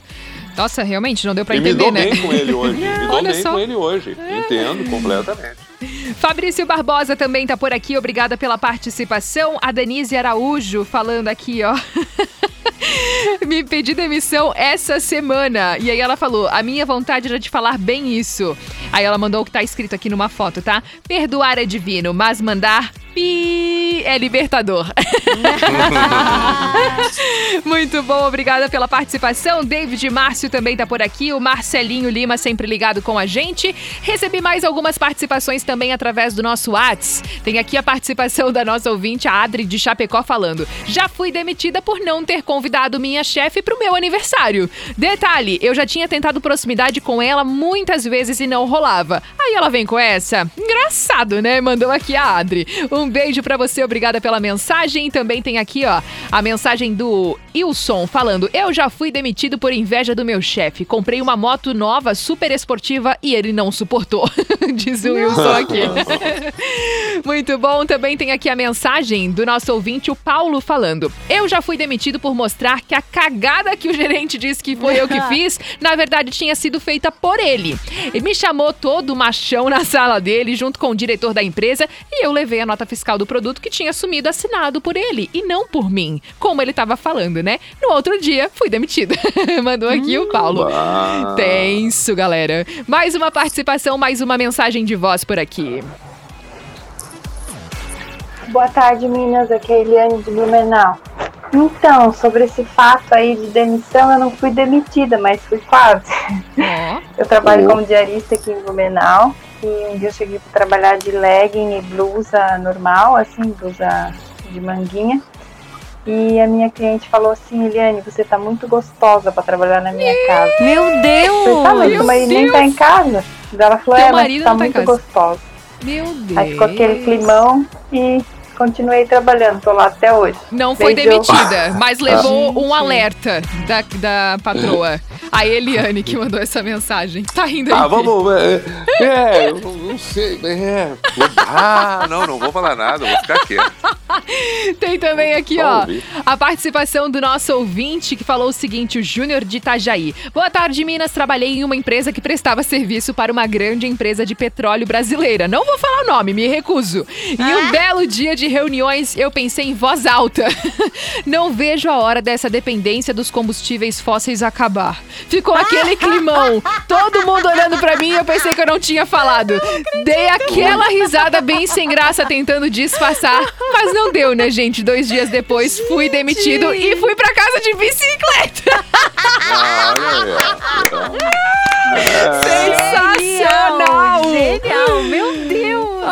[SPEAKER 1] Nossa, realmente, não deu pra
[SPEAKER 7] e me
[SPEAKER 1] entender,
[SPEAKER 7] dou
[SPEAKER 1] né?
[SPEAKER 7] bem com ele hoje. Me dou bem
[SPEAKER 1] só.
[SPEAKER 7] com ele hoje. Entendo completamente.
[SPEAKER 1] Fabrício Barbosa também tá por aqui, obrigada pela participação. A Denise Araújo falando aqui, ó. Me pedi demissão essa semana. E aí ela falou: a minha vontade era de falar bem isso. Aí ela mandou o que tá escrito aqui numa foto, tá? Perdoar é divino, mas mandar pi é libertador. Muito bom, obrigada pela participação. David Márcio também tá por aqui. O Marcelinho Lima sempre ligado com a gente. Recebi mais algumas participações também através do nosso Whats. Tem aqui a participação da nossa ouvinte, a Adri de Chapecó, falando: Já fui demitida por não ter convidado minha chefe pro meu aniversário. Detalhe, eu já tinha tentado proximidade com ela muitas vezes e não rolava. Aí ela vem com essa. Engraçado, né? Mandou aqui a Adri. Um beijo pra você, obrigada pela mensagem. Também tem aqui, ó, a mensagem do Wilson falando: Eu já fui demitido por inveja do meu chefe. Comprei uma moto nova, super esportiva e ele não suportou. Diz o Wilson aqui. Muito bom. Também tem aqui a mensagem do nosso ouvinte, o Paulo, falando: Eu já fui demitido por mostrar que a cagada que o gerente disse que foi eu que fiz, na verdade tinha sido feita por ele. Ele me chamou todo machão na sala dele, junto com o diretor da empresa, e eu levei a nota fiscal do produto que tinha assumido assinado por ele e não por mim, como ele tava falando, né? No outro dia, fui demitida. Mandou aqui o Paulo.
[SPEAKER 7] Ah.
[SPEAKER 1] Tenso, galera. Mais uma participação, mais uma mensagem de voz por aqui.
[SPEAKER 12] Boa tarde, Minas. Aqui é a Eliane de Blumenau. Então, sobre esse fato aí de demissão, eu não fui demitida, mas fui quase. Eu trabalho como diarista aqui em Blumenau e um dia eu cheguei para trabalhar de legging e blusa normal, assim, blusa de manguinha. E a minha cliente falou assim, Eliane, você tá muito gostosa para trabalhar na minha casa.
[SPEAKER 2] Meu Deus!
[SPEAKER 12] Eu falei, tá, mas
[SPEAKER 2] Meu
[SPEAKER 12] aí nem
[SPEAKER 2] Deus!
[SPEAKER 12] tá em casa. Ela falou,
[SPEAKER 1] Teu
[SPEAKER 12] é, mas tá
[SPEAKER 1] tá
[SPEAKER 12] muito gostosa.
[SPEAKER 1] Meu Deus.
[SPEAKER 12] Aí ficou aquele climão e continuei trabalhando, tô lá até hoje.
[SPEAKER 1] Não foi
[SPEAKER 12] Beijo.
[SPEAKER 1] demitida, mas levou um alerta da, da patroa. A Eliane que mandou essa mensagem. Tá rindo aí.
[SPEAKER 7] Ah, vamos. É, é, eu não não sei. É, ah, não, não vou falar nada, vou ficar quieto.
[SPEAKER 1] Tem também aqui, ó, a participação do nosso ouvinte que falou o seguinte, o Júnior de Itajaí. Boa tarde, Minas. Trabalhei em uma empresa que prestava serviço para uma grande empresa de petróleo brasileira. Não vou falar o nome, me recuso. Em um belo dia de reuniões, eu pensei em voz alta. Não vejo a hora dessa dependência dos combustíveis fósseis acabar. Ficou aquele climão. Todo mundo olhando pra mim e eu pensei que eu não tinha falado. Dei aquela risada bem sem graça tentando disfarçar, mas não deu, né, gente? Dois dias depois fui demitido e fui pra casa de bicicleta.
[SPEAKER 7] Olha
[SPEAKER 1] Sensacional!
[SPEAKER 2] Genial, meu Deus!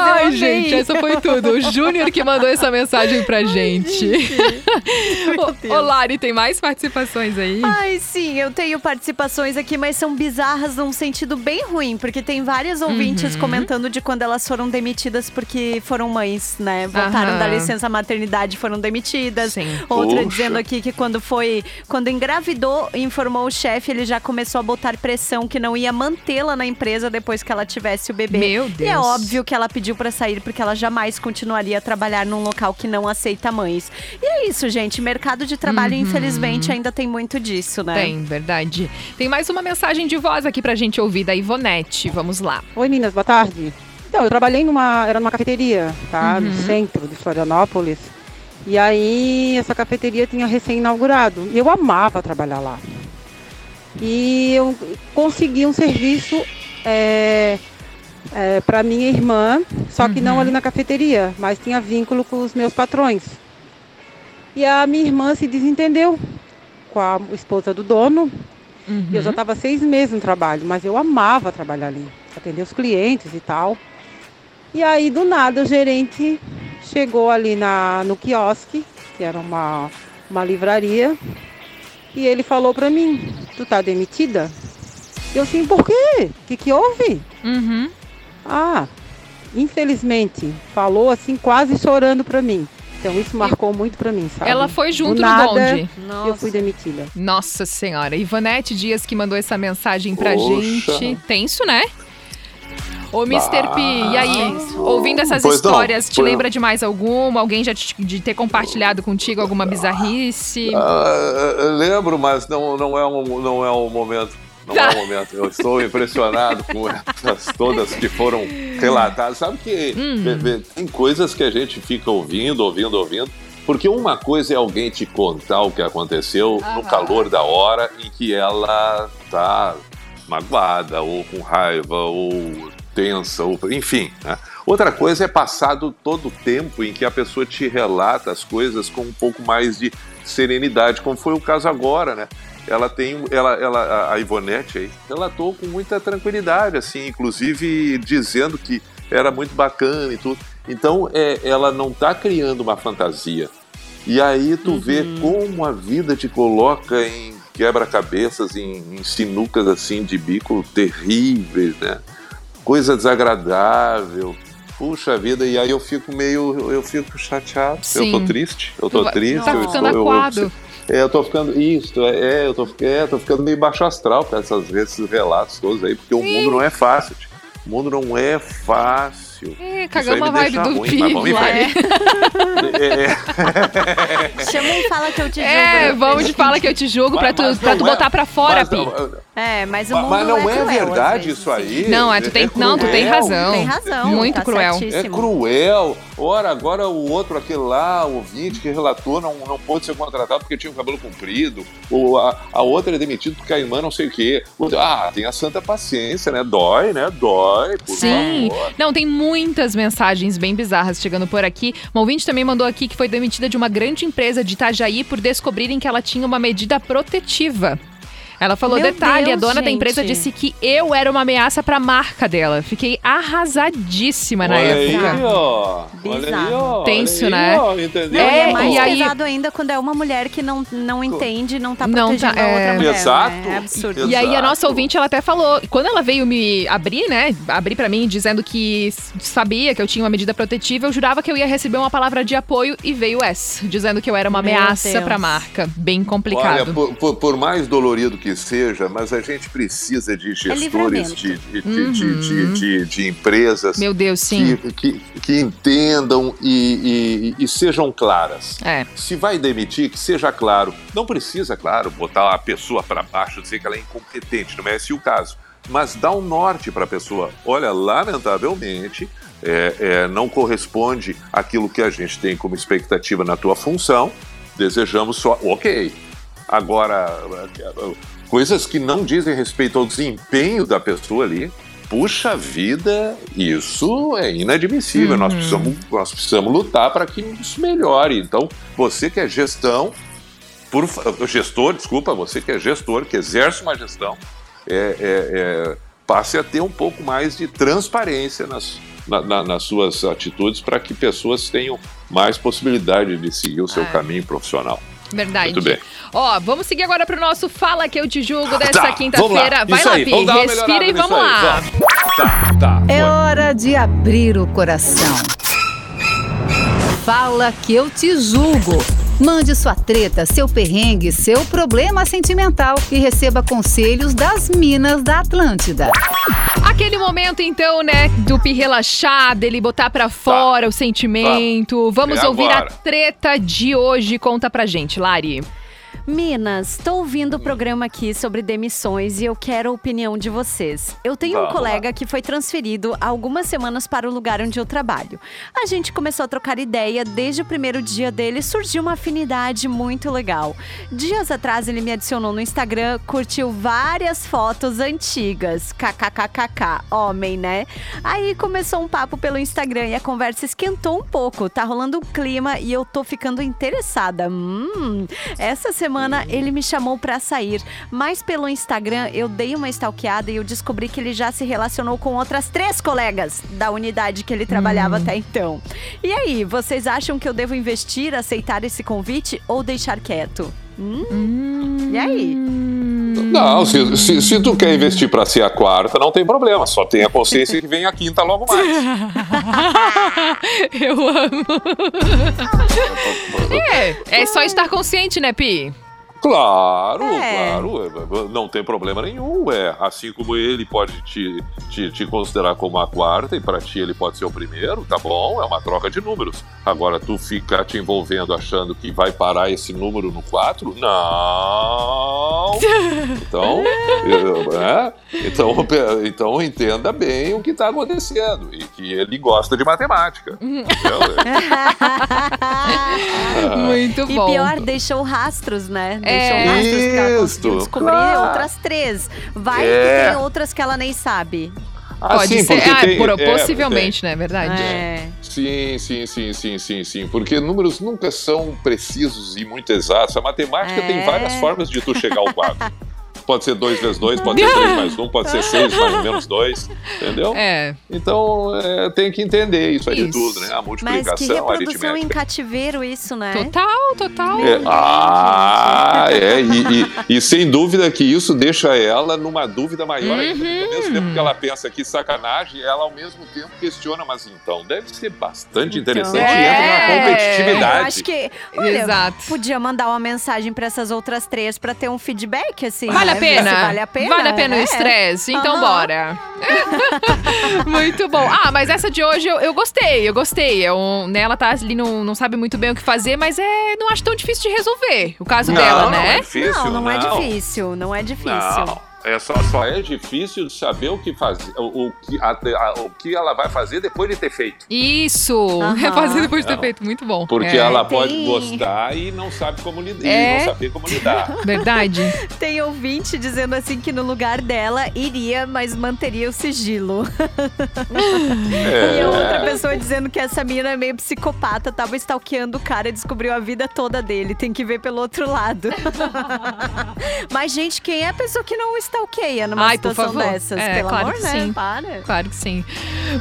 [SPEAKER 1] Ai, gente, essa foi tudo. O Júnior que mandou essa mensagem pra gente. Ô, ô, Lari, tem mais participações aí?
[SPEAKER 2] Ai, sim, eu tenho participações aqui, mas são bizarras num sentido bem ruim, porque tem várias ouvintes
[SPEAKER 1] Uhum.
[SPEAKER 2] comentando de quando elas foram demitidas porque foram mães, né? Voltaram
[SPEAKER 1] Aham.
[SPEAKER 2] da licença maternidade, foram demitidas. Outra
[SPEAKER 1] Puxa.
[SPEAKER 2] dizendo aqui que quando foi, quando engravidou, informou o chefe, ele já começou a botar pressão que não ia mantê-la na empresa depois que ela tivesse o bebê.
[SPEAKER 1] Meu
[SPEAKER 2] E é
[SPEAKER 1] Deus.
[SPEAKER 2] óbvio que ela pediu pra sair porque ela jamais continuaria a trabalhar num local que não aceita mães. E é isso, gente, mercado de trabalho,
[SPEAKER 1] Uhum.
[SPEAKER 2] infelizmente, ainda tem muito disso, né?
[SPEAKER 1] Tem, verdade. Tem mais uma mensagem de voz aqui pra gente ouvir da Ivonete. Vamos lá.
[SPEAKER 13] Oi, Minas, boa tarde. Então, eu trabalhei numa, era numa cafeteria, tá? No
[SPEAKER 1] Uhum.
[SPEAKER 13] centro de Florianópolis. E aí, essa cafeteria tinha recém-inaugurado. E eu amava trabalhar lá. E eu consegui um serviço é, para minha irmã, só que não ali na cafeteria, mas tinha vínculo com os meus patrões. E a minha irmã se desentendeu com a esposa do dono. E eu já estava seis meses no trabalho, mas eu amava trabalhar ali, atender os clientes e tal. E aí, do nada, o gerente chegou ali na, no quiosque, que era uma, uma livraria, E ele falou pra mim, tu tá demitida? Eu assim, por quê? O que, que houve?
[SPEAKER 1] Uhum.
[SPEAKER 13] Ah, infelizmente, falou assim, quase chorando pra mim. Então isso marcou muito pra mim, sabe?
[SPEAKER 1] Ela foi junto
[SPEAKER 13] Do
[SPEAKER 1] no
[SPEAKER 13] nada,
[SPEAKER 1] bonde.
[SPEAKER 13] Eu fui demitida.
[SPEAKER 1] Nossa senhora. Ivanete Dias que mandou essa mensagem pra
[SPEAKER 13] Poxa.
[SPEAKER 1] gente. Tenso, né? Ô, Mr. P, e aí? Ouvindo essas
[SPEAKER 7] Pois não,
[SPEAKER 1] histórias, te
[SPEAKER 7] pois
[SPEAKER 1] lembra de mais alguma? Alguém já te- de ter compartilhado contigo alguma bizarrice?
[SPEAKER 7] Ah, lembro, mas não, não, é um, não é um momento. Não é um momento. Eu estou impressionado com essas todas que foram relatadas. Sabe que
[SPEAKER 1] Hum.
[SPEAKER 7] tem coisas que a gente fica ouvindo, ouvindo, ouvindo. Porque uma coisa é alguém te contar o que aconteceu no calor da hora em que ela tá magoada, ou com raiva, ou tensa, ou enfim. né? Outra coisa é passado todo o tempo em que a pessoa te relata as coisas com um pouco mais de serenidade, como foi o caso agora, né? Ela tem, ela, ela, a- Ivonete aí, relatou com muita tranquilidade, assim, inclusive dizendo que era muito bacana e tudo. Então, é, ela não está criando uma fantasia. E aí tu vê como a vida te coloca em quebra-cabeças, em, em sinucas assim de bico terríveis, né? Coisa desagradável. Puxa vida, e aí eu fico meio. Eu fico chateado. Eu tô
[SPEAKER 1] Sim.
[SPEAKER 7] triste. Eu
[SPEAKER 1] Tu
[SPEAKER 7] tô
[SPEAKER 1] vai-
[SPEAKER 7] triste.
[SPEAKER 1] tá
[SPEAKER 7] eu estou, eu-
[SPEAKER 1] acuado.
[SPEAKER 7] É, eu tô ficando. Isso, é, eu tô, é, tô ficando meio baixo astral com essas, esses relatos todos aí, porque o mundo não é fácil. tio. O mundo não é fácil.
[SPEAKER 1] É, cagamos a vibe do
[SPEAKER 7] ruim, vamos em
[SPEAKER 1] Pi.
[SPEAKER 7] frente. É.
[SPEAKER 2] Chama um Fala Que Eu Te Julgo.
[SPEAKER 1] É, vamos de fala que eu te julgo pra tu, pra tu
[SPEAKER 7] é-
[SPEAKER 1] botar pra fora,
[SPEAKER 7] mas não-
[SPEAKER 2] É, mas o
[SPEAKER 7] Mas,
[SPEAKER 2] mundo
[SPEAKER 7] mas não é,
[SPEAKER 2] cruel,
[SPEAKER 7] verdade
[SPEAKER 2] vezes.
[SPEAKER 7] isso aí.
[SPEAKER 1] Não, é, tu tem- não, tu tem razão.
[SPEAKER 2] Tem razão,
[SPEAKER 1] Muito
[SPEAKER 2] tá
[SPEAKER 1] cruel.
[SPEAKER 7] É
[SPEAKER 2] certíssimo.
[SPEAKER 7] cruel. Ora, agora o outro, aquele lá, o ouvinte que relatou, não, não pôde ser contratado porque tinha o cabelo comprido. Ou a, a outra é demitida porque a irmã não sei o quê. Ah, tem a santa paciência, né? Dói, né? Dói, por
[SPEAKER 1] Sim.
[SPEAKER 7] favor.
[SPEAKER 1] Não, tem muitas mensagens bem bizarras chegando por aqui. Uma ouvinte também mandou aqui que foi demitida de uma grande empresa de Itajaí por descobrirem que ela tinha uma medida protetiva. Ela falou,
[SPEAKER 2] Meu
[SPEAKER 1] detalhe,
[SPEAKER 2] Deus,
[SPEAKER 1] a dona da
[SPEAKER 2] gente.
[SPEAKER 1] empresa disse que eu era uma ameaça pra marca dela. Fiquei arrasadíssima na
[SPEAKER 7] Olha
[SPEAKER 1] época.
[SPEAKER 7] aí, ó. Olha aí, ó.
[SPEAKER 1] Tenso,
[SPEAKER 7] Olha aí,
[SPEAKER 1] né?
[SPEAKER 7] ó, entendeu?
[SPEAKER 2] Não, e é
[SPEAKER 1] É,
[SPEAKER 2] mais
[SPEAKER 1] e aí-
[SPEAKER 2] pesado ainda quando é uma mulher que não, não entende, não tá
[SPEAKER 1] Não
[SPEAKER 2] protegendo
[SPEAKER 1] tá,
[SPEAKER 2] a
[SPEAKER 1] é.
[SPEAKER 2] outra mulher.
[SPEAKER 7] Exato.
[SPEAKER 2] Né? É absurdo.
[SPEAKER 1] E aí a
[SPEAKER 7] Exato.
[SPEAKER 1] nossa ouvinte, ela até falou, quando ela veio me abrir, né, abrir pra mim dizendo que sabia que eu tinha uma medida protetiva, eu jurava que eu ia receber uma palavra de apoio e veio essa, dizendo que eu era uma
[SPEAKER 2] Meu
[SPEAKER 1] ameaça
[SPEAKER 2] Deus.
[SPEAKER 1] pra marca. Bem complicado.
[SPEAKER 7] Olha, por, por- por mais dolorido que seja, mas a gente precisa de gestores
[SPEAKER 2] livramento.
[SPEAKER 7] de, de, de, empresas
[SPEAKER 1] Meu Deus, sim.
[SPEAKER 7] que, que, entendam e, sejam claras.
[SPEAKER 1] É.
[SPEAKER 7] Se vai demitir, que seja claro. Não precisa, claro, botar a pessoa para baixo, dizer que ela é incompetente, não é esse o caso. Mas dá um norte para a pessoa. Olha, lamentavelmente, é, é, não corresponde àquilo que a gente tem como expectativa na tua função. Desejamos só. Ok. Agora, coisas que não dizem respeito ao desempenho da pessoa ali. Puxa vida, isso é inadmissível. Nós, precisamos, nós precisamos lutar para que isso melhore. Então, você que é gestão, por, gestor, desculpa, você que é gestor, que exerce uma gestão, é, é- é, passe a ter um pouco mais de transparência nas, na- na- nas suas atitudes para que pessoas tenham mais possibilidade de seguir o seu caminho profissional.
[SPEAKER 1] Verdade.
[SPEAKER 7] Muito bem.
[SPEAKER 1] Ó, vamos seguir agora pro nosso Fala Que Eu Te Julgo dessa
[SPEAKER 7] Tá, vamos
[SPEAKER 1] quinta-feira.
[SPEAKER 7] lá.
[SPEAKER 1] Vai
[SPEAKER 7] Isso
[SPEAKER 1] lá,
[SPEAKER 7] aí,
[SPEAKER 1] Pi, respira e vamos lá.
[SPEAKER 7] vamos. Tá, tá.
[SPEAKER 14] É hora de abrir o coração. Fala que eu te julgo. Mande sua treta, seu perrengue, seu problema sentimental e receba conselhos das Minas da Atlântida.
[SPEAKER 1] Aquele momento, então, né, do Pi relaxar, dele botar pra fora o sentimento. Vamos
[SPEAKER 7] É
[SPEAKER 1] ouvir
[SPEAKER 7] agora.
[SPEAKER 1] a treta de hoje. Conta pra gente, Lari.
[SPEAKER 2] Minas, tô ouvindo o programa aqui sobre demissões e eu quero a opinião de vocês. Eu tenho um
[SPEAKER 7] Vamos
[SPEAKER 2] colega que foi transferido há algumas semanas para o lugar onde eu trabalho. A gente começou a trocar ideia, desde o primeiro dia dele surgiu uma afinidade muito legal. Dias atrás ele me adicionou no Instagram, curtiu várias fotos antigas. KKKKK, homem, né? Aí começou um papo pelo Instagram e a conversa esquentou um pouco. Tá rolando um clima e eu tô ficando interessada. Hum, essa semana ele me chamou pra sair, mas pelo Instagram eu dei uma stalkeada e eu descobri que ele já se relacionou com outras três colegas da unidade que ele trabalhava até então. E aí, vocês acham que eu devo investir, aceitar esse convite ou deixar quieto? Hum? E aí?
[SPEAKER 7] Não, se, se, se tu quer investir pra ser a quarta, não tem problema. Só tenha consciência que vem a quinta logo mais.
[SPEAKER 1] Eu amo. É, é só estar consciente, né, Pi?
[SPEAKER 7] Claro,
[SPEAKER 1] É.
[SPEAKER 7] claro, não tem problema nenhum. É assim como ele pode te, te, te considerar como a quarta e para ti ele pode ser o primeiro, tá bom? É uma troca de números. Agora tu ficar te envolvendo achando que vai parar esse número no 4? Não. Então, eu- é, então, então entenda bem o que está acontecendo e que ele gosta de matemática.
[SPEAKER 1] Muito
[SPEAKER 2] E
[SPEAKER 1] bom.
[SPEAKER 2] pior, deixou rastros, né? Deixou
[SPEAKER 1] É.
[SPEAKER 2] que ela conseguiu descobrir
[SPEAKER 7] claro.
[SPEAKER 2] outras três. Vai
[SPEAKER 7] É.
[SPEAKER 2] que tem outras que ela nem sabe.
[SPEAKER 7] Ah,
[SPEAKER 1] Pode
[SPEAKER 7] sim,
[SPEAKER 1] ser. Ah,
[SPEAKER 7] tem-
[SPEAKER 1] por-
[SPEAKER 7] é,
[SPEAKER 1] possivelmente,
[SPEAKER 7] tem.
[SPEAKER 1] né? Verdade.
[SPEAKER 2] É.
[SPEAKER 7] Sim, sim, sim, sim, sim, sim. Porque números nunca são precisos e muito exatos. A matemática
[SPEAKER 2] É.
[SPEAKER 7] tem várias formas de tu chegar ao 4. Pode ser 2 vezes 2, pode ser 3 mais 1, pode ser 6 mais menos 2, entendeu?
[SPEAKER 1] É.
[SPEAKER 7] Então é, tem que entender isso aí
[SPEAKER 1] Isso.
[SPEAKER 7] de tudo, né? A
[SPEAKER 2] Mas que
[SPEAKER 7] multiplicação, a
[SPEAKER 2] reprodução em cativeiro isso, né?
[SPEAKER 1] Total, total.
[SPEAKER 7] É, ah, é, e, e- e sem dúvida que isso deixa ela numa dúvida maior ainda, porque ao mesmo tempo que ela pensa que sacanagem, ela ao mesmo tempo questiona, mas então deve ser bastante interessante
[SPEAKER 2] Então,
[SPEAKER 7] e entra na
[SPEAKER 1] é,
[SPEAKER 7] competitividade.
[SPEAKER 2] Eu acho que, olha,
[SPEAKER 1] Exato.
[SPEAKER 2] podia mandar uma mensagem pra essas outras três pra ter um feedback, assim.
[SPEAKER 1] Vale a pena?
[SPEAKER 2] Vale a pena?
[SPEAKER 1] Vale a pena o
[SPEAKER 2] É.
[SPEAKER 1] estresse? Então
[SPEAKER 2] Aham.
[SPEAKER 1] bora. muito bom. Ah, mas essa de hoje eu, eu gostei, eu gostei. É um, né, ela tá ali, não, não sabe muito bem o que fazer, mas é, não acho tão difícil de resolver o caso
[SPEAKER 7] Não,
[SPEAKER 1] dela,
[SPEAKER 7] não
[SPEAKER 1] né?
[SPEAKER 7] é difícil,
[SPEAKER 2] Não, não, é
[SPEAKER 7] não.
[SPEAKER 2] difícil, não é difícil.
[SPEAKER 7] É só, só é difícil de saber o que fazer, o, o que, a- a- o que ela vai fazer depois de ter feito.
[SPEAKER 1] Isso!
[SPEAKER 2] Aham.
[SPEAKER 1] Refazer depois de ter
[SPEAKER 7] Não.
[SPEAKER 1] feito, muito bom.
[SPEAKER 7] Porque
[SPEAKER 1] É.
[SPEAKER 7] ela
[SPEAKER 2] Tem-
[SPEAKER 7] pode gostar e não sabe como lidar,
[SPEAKER 1] É.
[SPEAKER 7] e não saber como lidar.
[SPEAKER 1] Verdade.
[SPEAKER 2] Tem ouvinte dizendo assim que no lugar dela iria, mas manteria o sigilo.
[SPEAKER 7] É.
[SPEAKER 2] E outra pessoa dizendo que essa mina é meio psicopata, tava stalkeando o cara e descobriu a vida toda dele. Tem que ver pelo outro lado. Mas, gente, quem é a pessoa que não stalkeia numa
[SPEAKER 1] Ai, por
[SPEAKER 2] situação
[SPEAKER 1] favor.
[SPEAKER 2] dessas?
[SPEAKER 1] É,
[SPEAKER 2] Pelo
[SPEAKER 1] claro
[SPEAKER 2] amor,
[SPEAKER 1] que
[SPEAKER 2] né?
[SPEAKER 1] sim.
[SPEAKER 2] Para.
[SPEAKER 1] Claro que sim.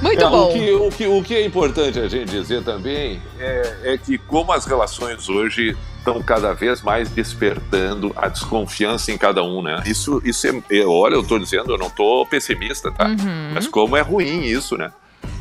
[SPEAKER 1] Muito
[SPEAKER 7] É,
[SPEAKER 1] bom.
[SPEAKER 7] O que, o, que, o que é importante a gente dizer também é, é que como as relações hoje estão cada vez mais despertando a desconfiança em cada um, né? Isso, isso é, é- olha, eu estou dizendo, eu não estou pessimista, tá?
[SPEAKER 1] Uhum.
[SPEAKER 7] Mas como é ruim isso, né?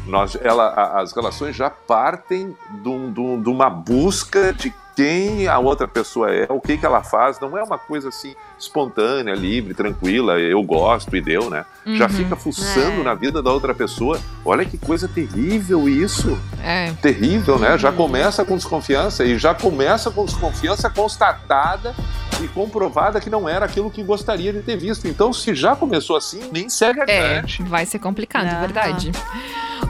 [SPEAKER 7] Nós, ela, a- as relações já partem de, um- de um- de uma busca de quem a outra pessoa é, o que, que ela faz, não é uma coisa assim espontânea, livre, tranquila, eu gosto e deu, né? Já
[SPEAKER 1] Uhum.
[SPEAKER 7] fica fuçando
[SPEAKER 2] É.
[SPEAKER 7] na vida da outra pessoa. Olha que coisa terrível isso.
[SPEAKER 1] É.
[SPEAKER 7] Terrível, né? Já começa com desconfiança e já começa com desconfiança constatada e comprovada que não era aquilo que gostaria de ter visto. Então, se já começou assim, nem segue
[SPEAKER 1] É,
[SPEAKER 7] adiante.
[SPEAKER 1] vai ser complicado,
[SPEAKER 2] Aham.
[SPEAKER 1] verdade.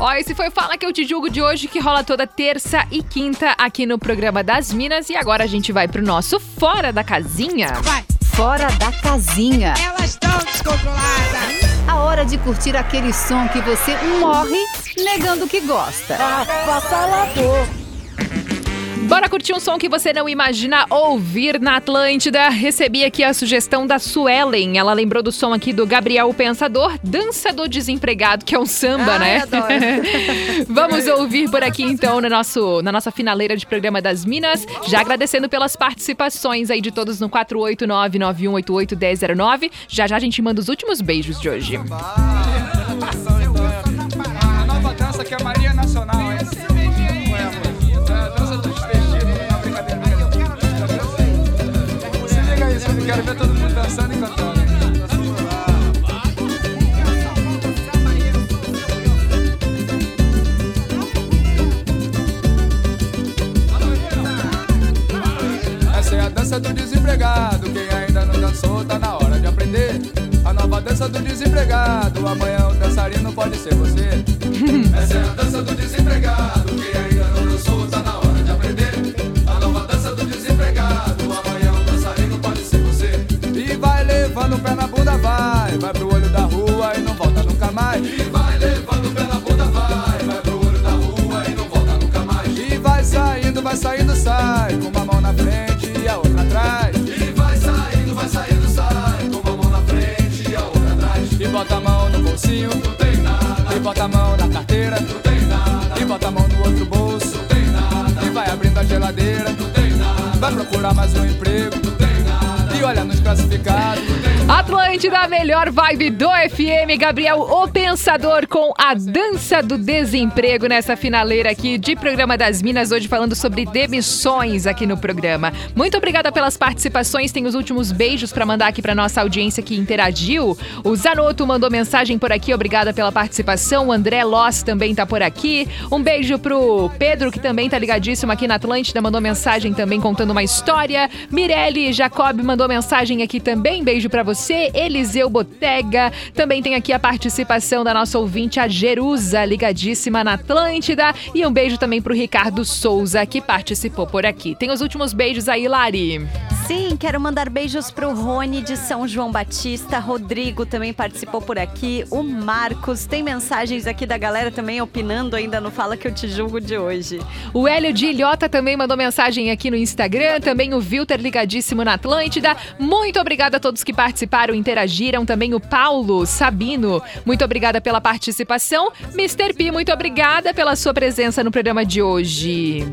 [SPEAKER 1] Ó, esse foi o Fala Que Eu Te Julgo de hoje, que rola toda terça e quinta aqui no programa das Minas. E agora a gente vai pro nosso Fora da Casinha.
[SPEAKER 14] Fora da casinha.
[SPEAKER 15] Elas estão descontroladas.
[SPEAKER 14] A hora de curtir aquele som que você morre negando que gosta.
[SPEAKER 1] Bora curtir um som que você não imagina ouvir na Atlântida. Recebi aqui a sugestão da Suelen. Ela lembrou do som aqui do Gabriel o Pensador, Dança do Desempregado, que é um samba,
[SPEAKER 2] Ai,
[SPEAKER 1] né?
[SPEAKER 2] adoro.
[SPEAKER 1] Vamos ouvir por aqui então no nosso, na nossa finaleira de programa das Minas. Já agradecendo pelas participações aí de todos no 489-9188-1009. Já já a gente manda os últimos beijos de hoje.
[SPEAKER 15] A nova dança que é a Maria quero ver todo mundo dançando e cantando. Essa é a dança do desempregado. Quem ainda não dançou, tá na hora de aprender. A nova dança do desempregado. Amanhã o dançarino pode ser você. Essa é a dança do desempregado. Quem vai. Vai pro olho da rua e não volta nunca mais. E vai levando na bunda, vai. Vai pro olho da rua e não volta nunca mais. E vai saindo, vai saindo, sai. Com uma mão na frente e a outra atrás. E vai saindo, vai saindo, sai. Com uma mão na frente e a outra atrás. E bota a mão no bolsinho, não tem nada. E bota a mão na carteira, não tem nada. E bota a mão no outro bolso, não tem nada. E vai abrindo a geladeira, não tem nada. Vai procurar mais um emprego, não tem E olha nos classificados.
[SPEAKER 1] Atlântida, a melhor vibe do FM. Gabriel, o Pensador, com a dança do desemprego nessa finaleira aqui de Programa das Minas. Hoje falando sobre demissões aqui no programa. Muito obrigada pelas participações. Tem os últimos beijos para mandar aqui para nossa audiência que interagiu. O Zanotto mandou mensagem por aqui. Obrigada pela participação. O André Loss também tá por aqui. Um beijo pro Pedro, que também tá ligadíssimo aqui na Atlântida. Mandou mensagem também contando uma história. Mirelle Jacob mandou mensagem aqui também. Beijo para você. Eliseu Botega. Também tem aqui a participação da nossa ouvinte, a Jerusa, ligadíssima na Atlântida. E um beijo também pro Ricardo Souza, que participou por aqui. Tem os últimos beijos aí, Lari.
[SPEAKER 2] Sim, quero mandar beijos pro Rony de São João Batista. Rodrigo também participou por aqui. O Marcos. Tem mensagens aqui da galera também opinando ainda no Fala Que Eu Te Julgo de hoje.
[SPEAKER 1] O Hélio de Ilhota também mandou mensagem aqui no Instagram. Também o Vilter ligadíssimo na Atlântida. Muito obrigada a todos que participaram, interagiram. Também o Paulo Sabino. Muito obrigada pela participação. Mr. P, muito obrigada pela sua presença no programa de hoje.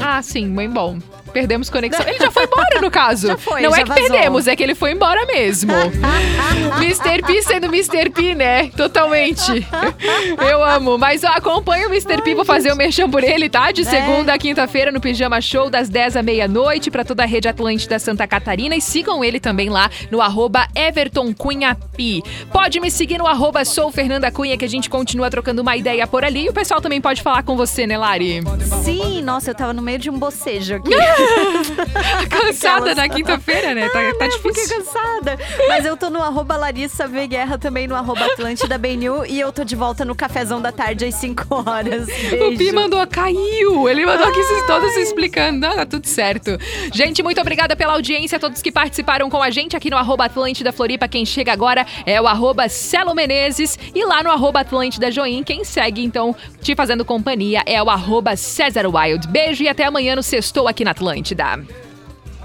[SPEAKER 1] Ah, sim, bem bom. Perdemos conexão. Ele já foi embora, no caso.
[SPEAKER 2] Já foi,
[SPEAKER 1] Não
[SPEAKER 2] já
[SPEAKER 1] é que
[SPEAKER 2] vazou.
[SPEAKER 1] perdemos, é que ele foi embora mesmo. Mr. P sendo Mr. P, né? Totalmente. Eu amo. Mas ó, acompanha o Mr. P, vou fazer o merchan por ele, tá? De segunda a quinta-feira no Pijama Show, das 10 à meia-noite, pra toda a rede Atlântida Santa Catarina. E sigam ele também lá no arroba Everton Cunha Pi. Pode me seguir no arroba Sou Fernanda Cunha, que a gente continua trocando uma ideia por ali. E o pessoal também pode falar com você, né, Lari?
[SPEAKER 2] Sim, nossa, eu tava no meio de um bocejo aqui.
[SPEAKER 1] Cansada na quinta-feira, né? Tá, tá
[SPEAKER 2] eu fiquei
[SPEAKER 1] difícil.
[SPEAKER 2] cansada. Mas eu tô no arroba Larissa V Guerra, também no arroba Atlântida BNU. E eu tô de volta no cafezão da tarde às 5 horas. Beijo.
[SPEAKER 1] O Pi mandou, caiu. Ele mandou aqui se- todos se explicando. Não, tá tudo certo. Gente, muito obrigada pela audiência, a todos que participaram com a gente aqui no arroba Atlântida Floripa. Quem chega agora é o arroba Celo Menezes. E lá no arroba Atlântida Join, quem segue, então, te fazendo companhia é o arroba César Wild. Beijo e até amanhã no Sextou aqui na Atlântida.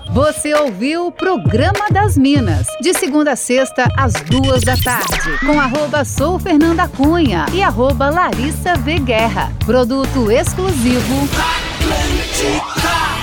[SPEAKER 14] Você ouviu o Programa das Minas, de segunda a sexta, às duas da tarde, com arroba Sou Fernanda Cunha e arroba Larissa V Guerra. Produto exclusivo.
[SPEAKER 6] Atlântica.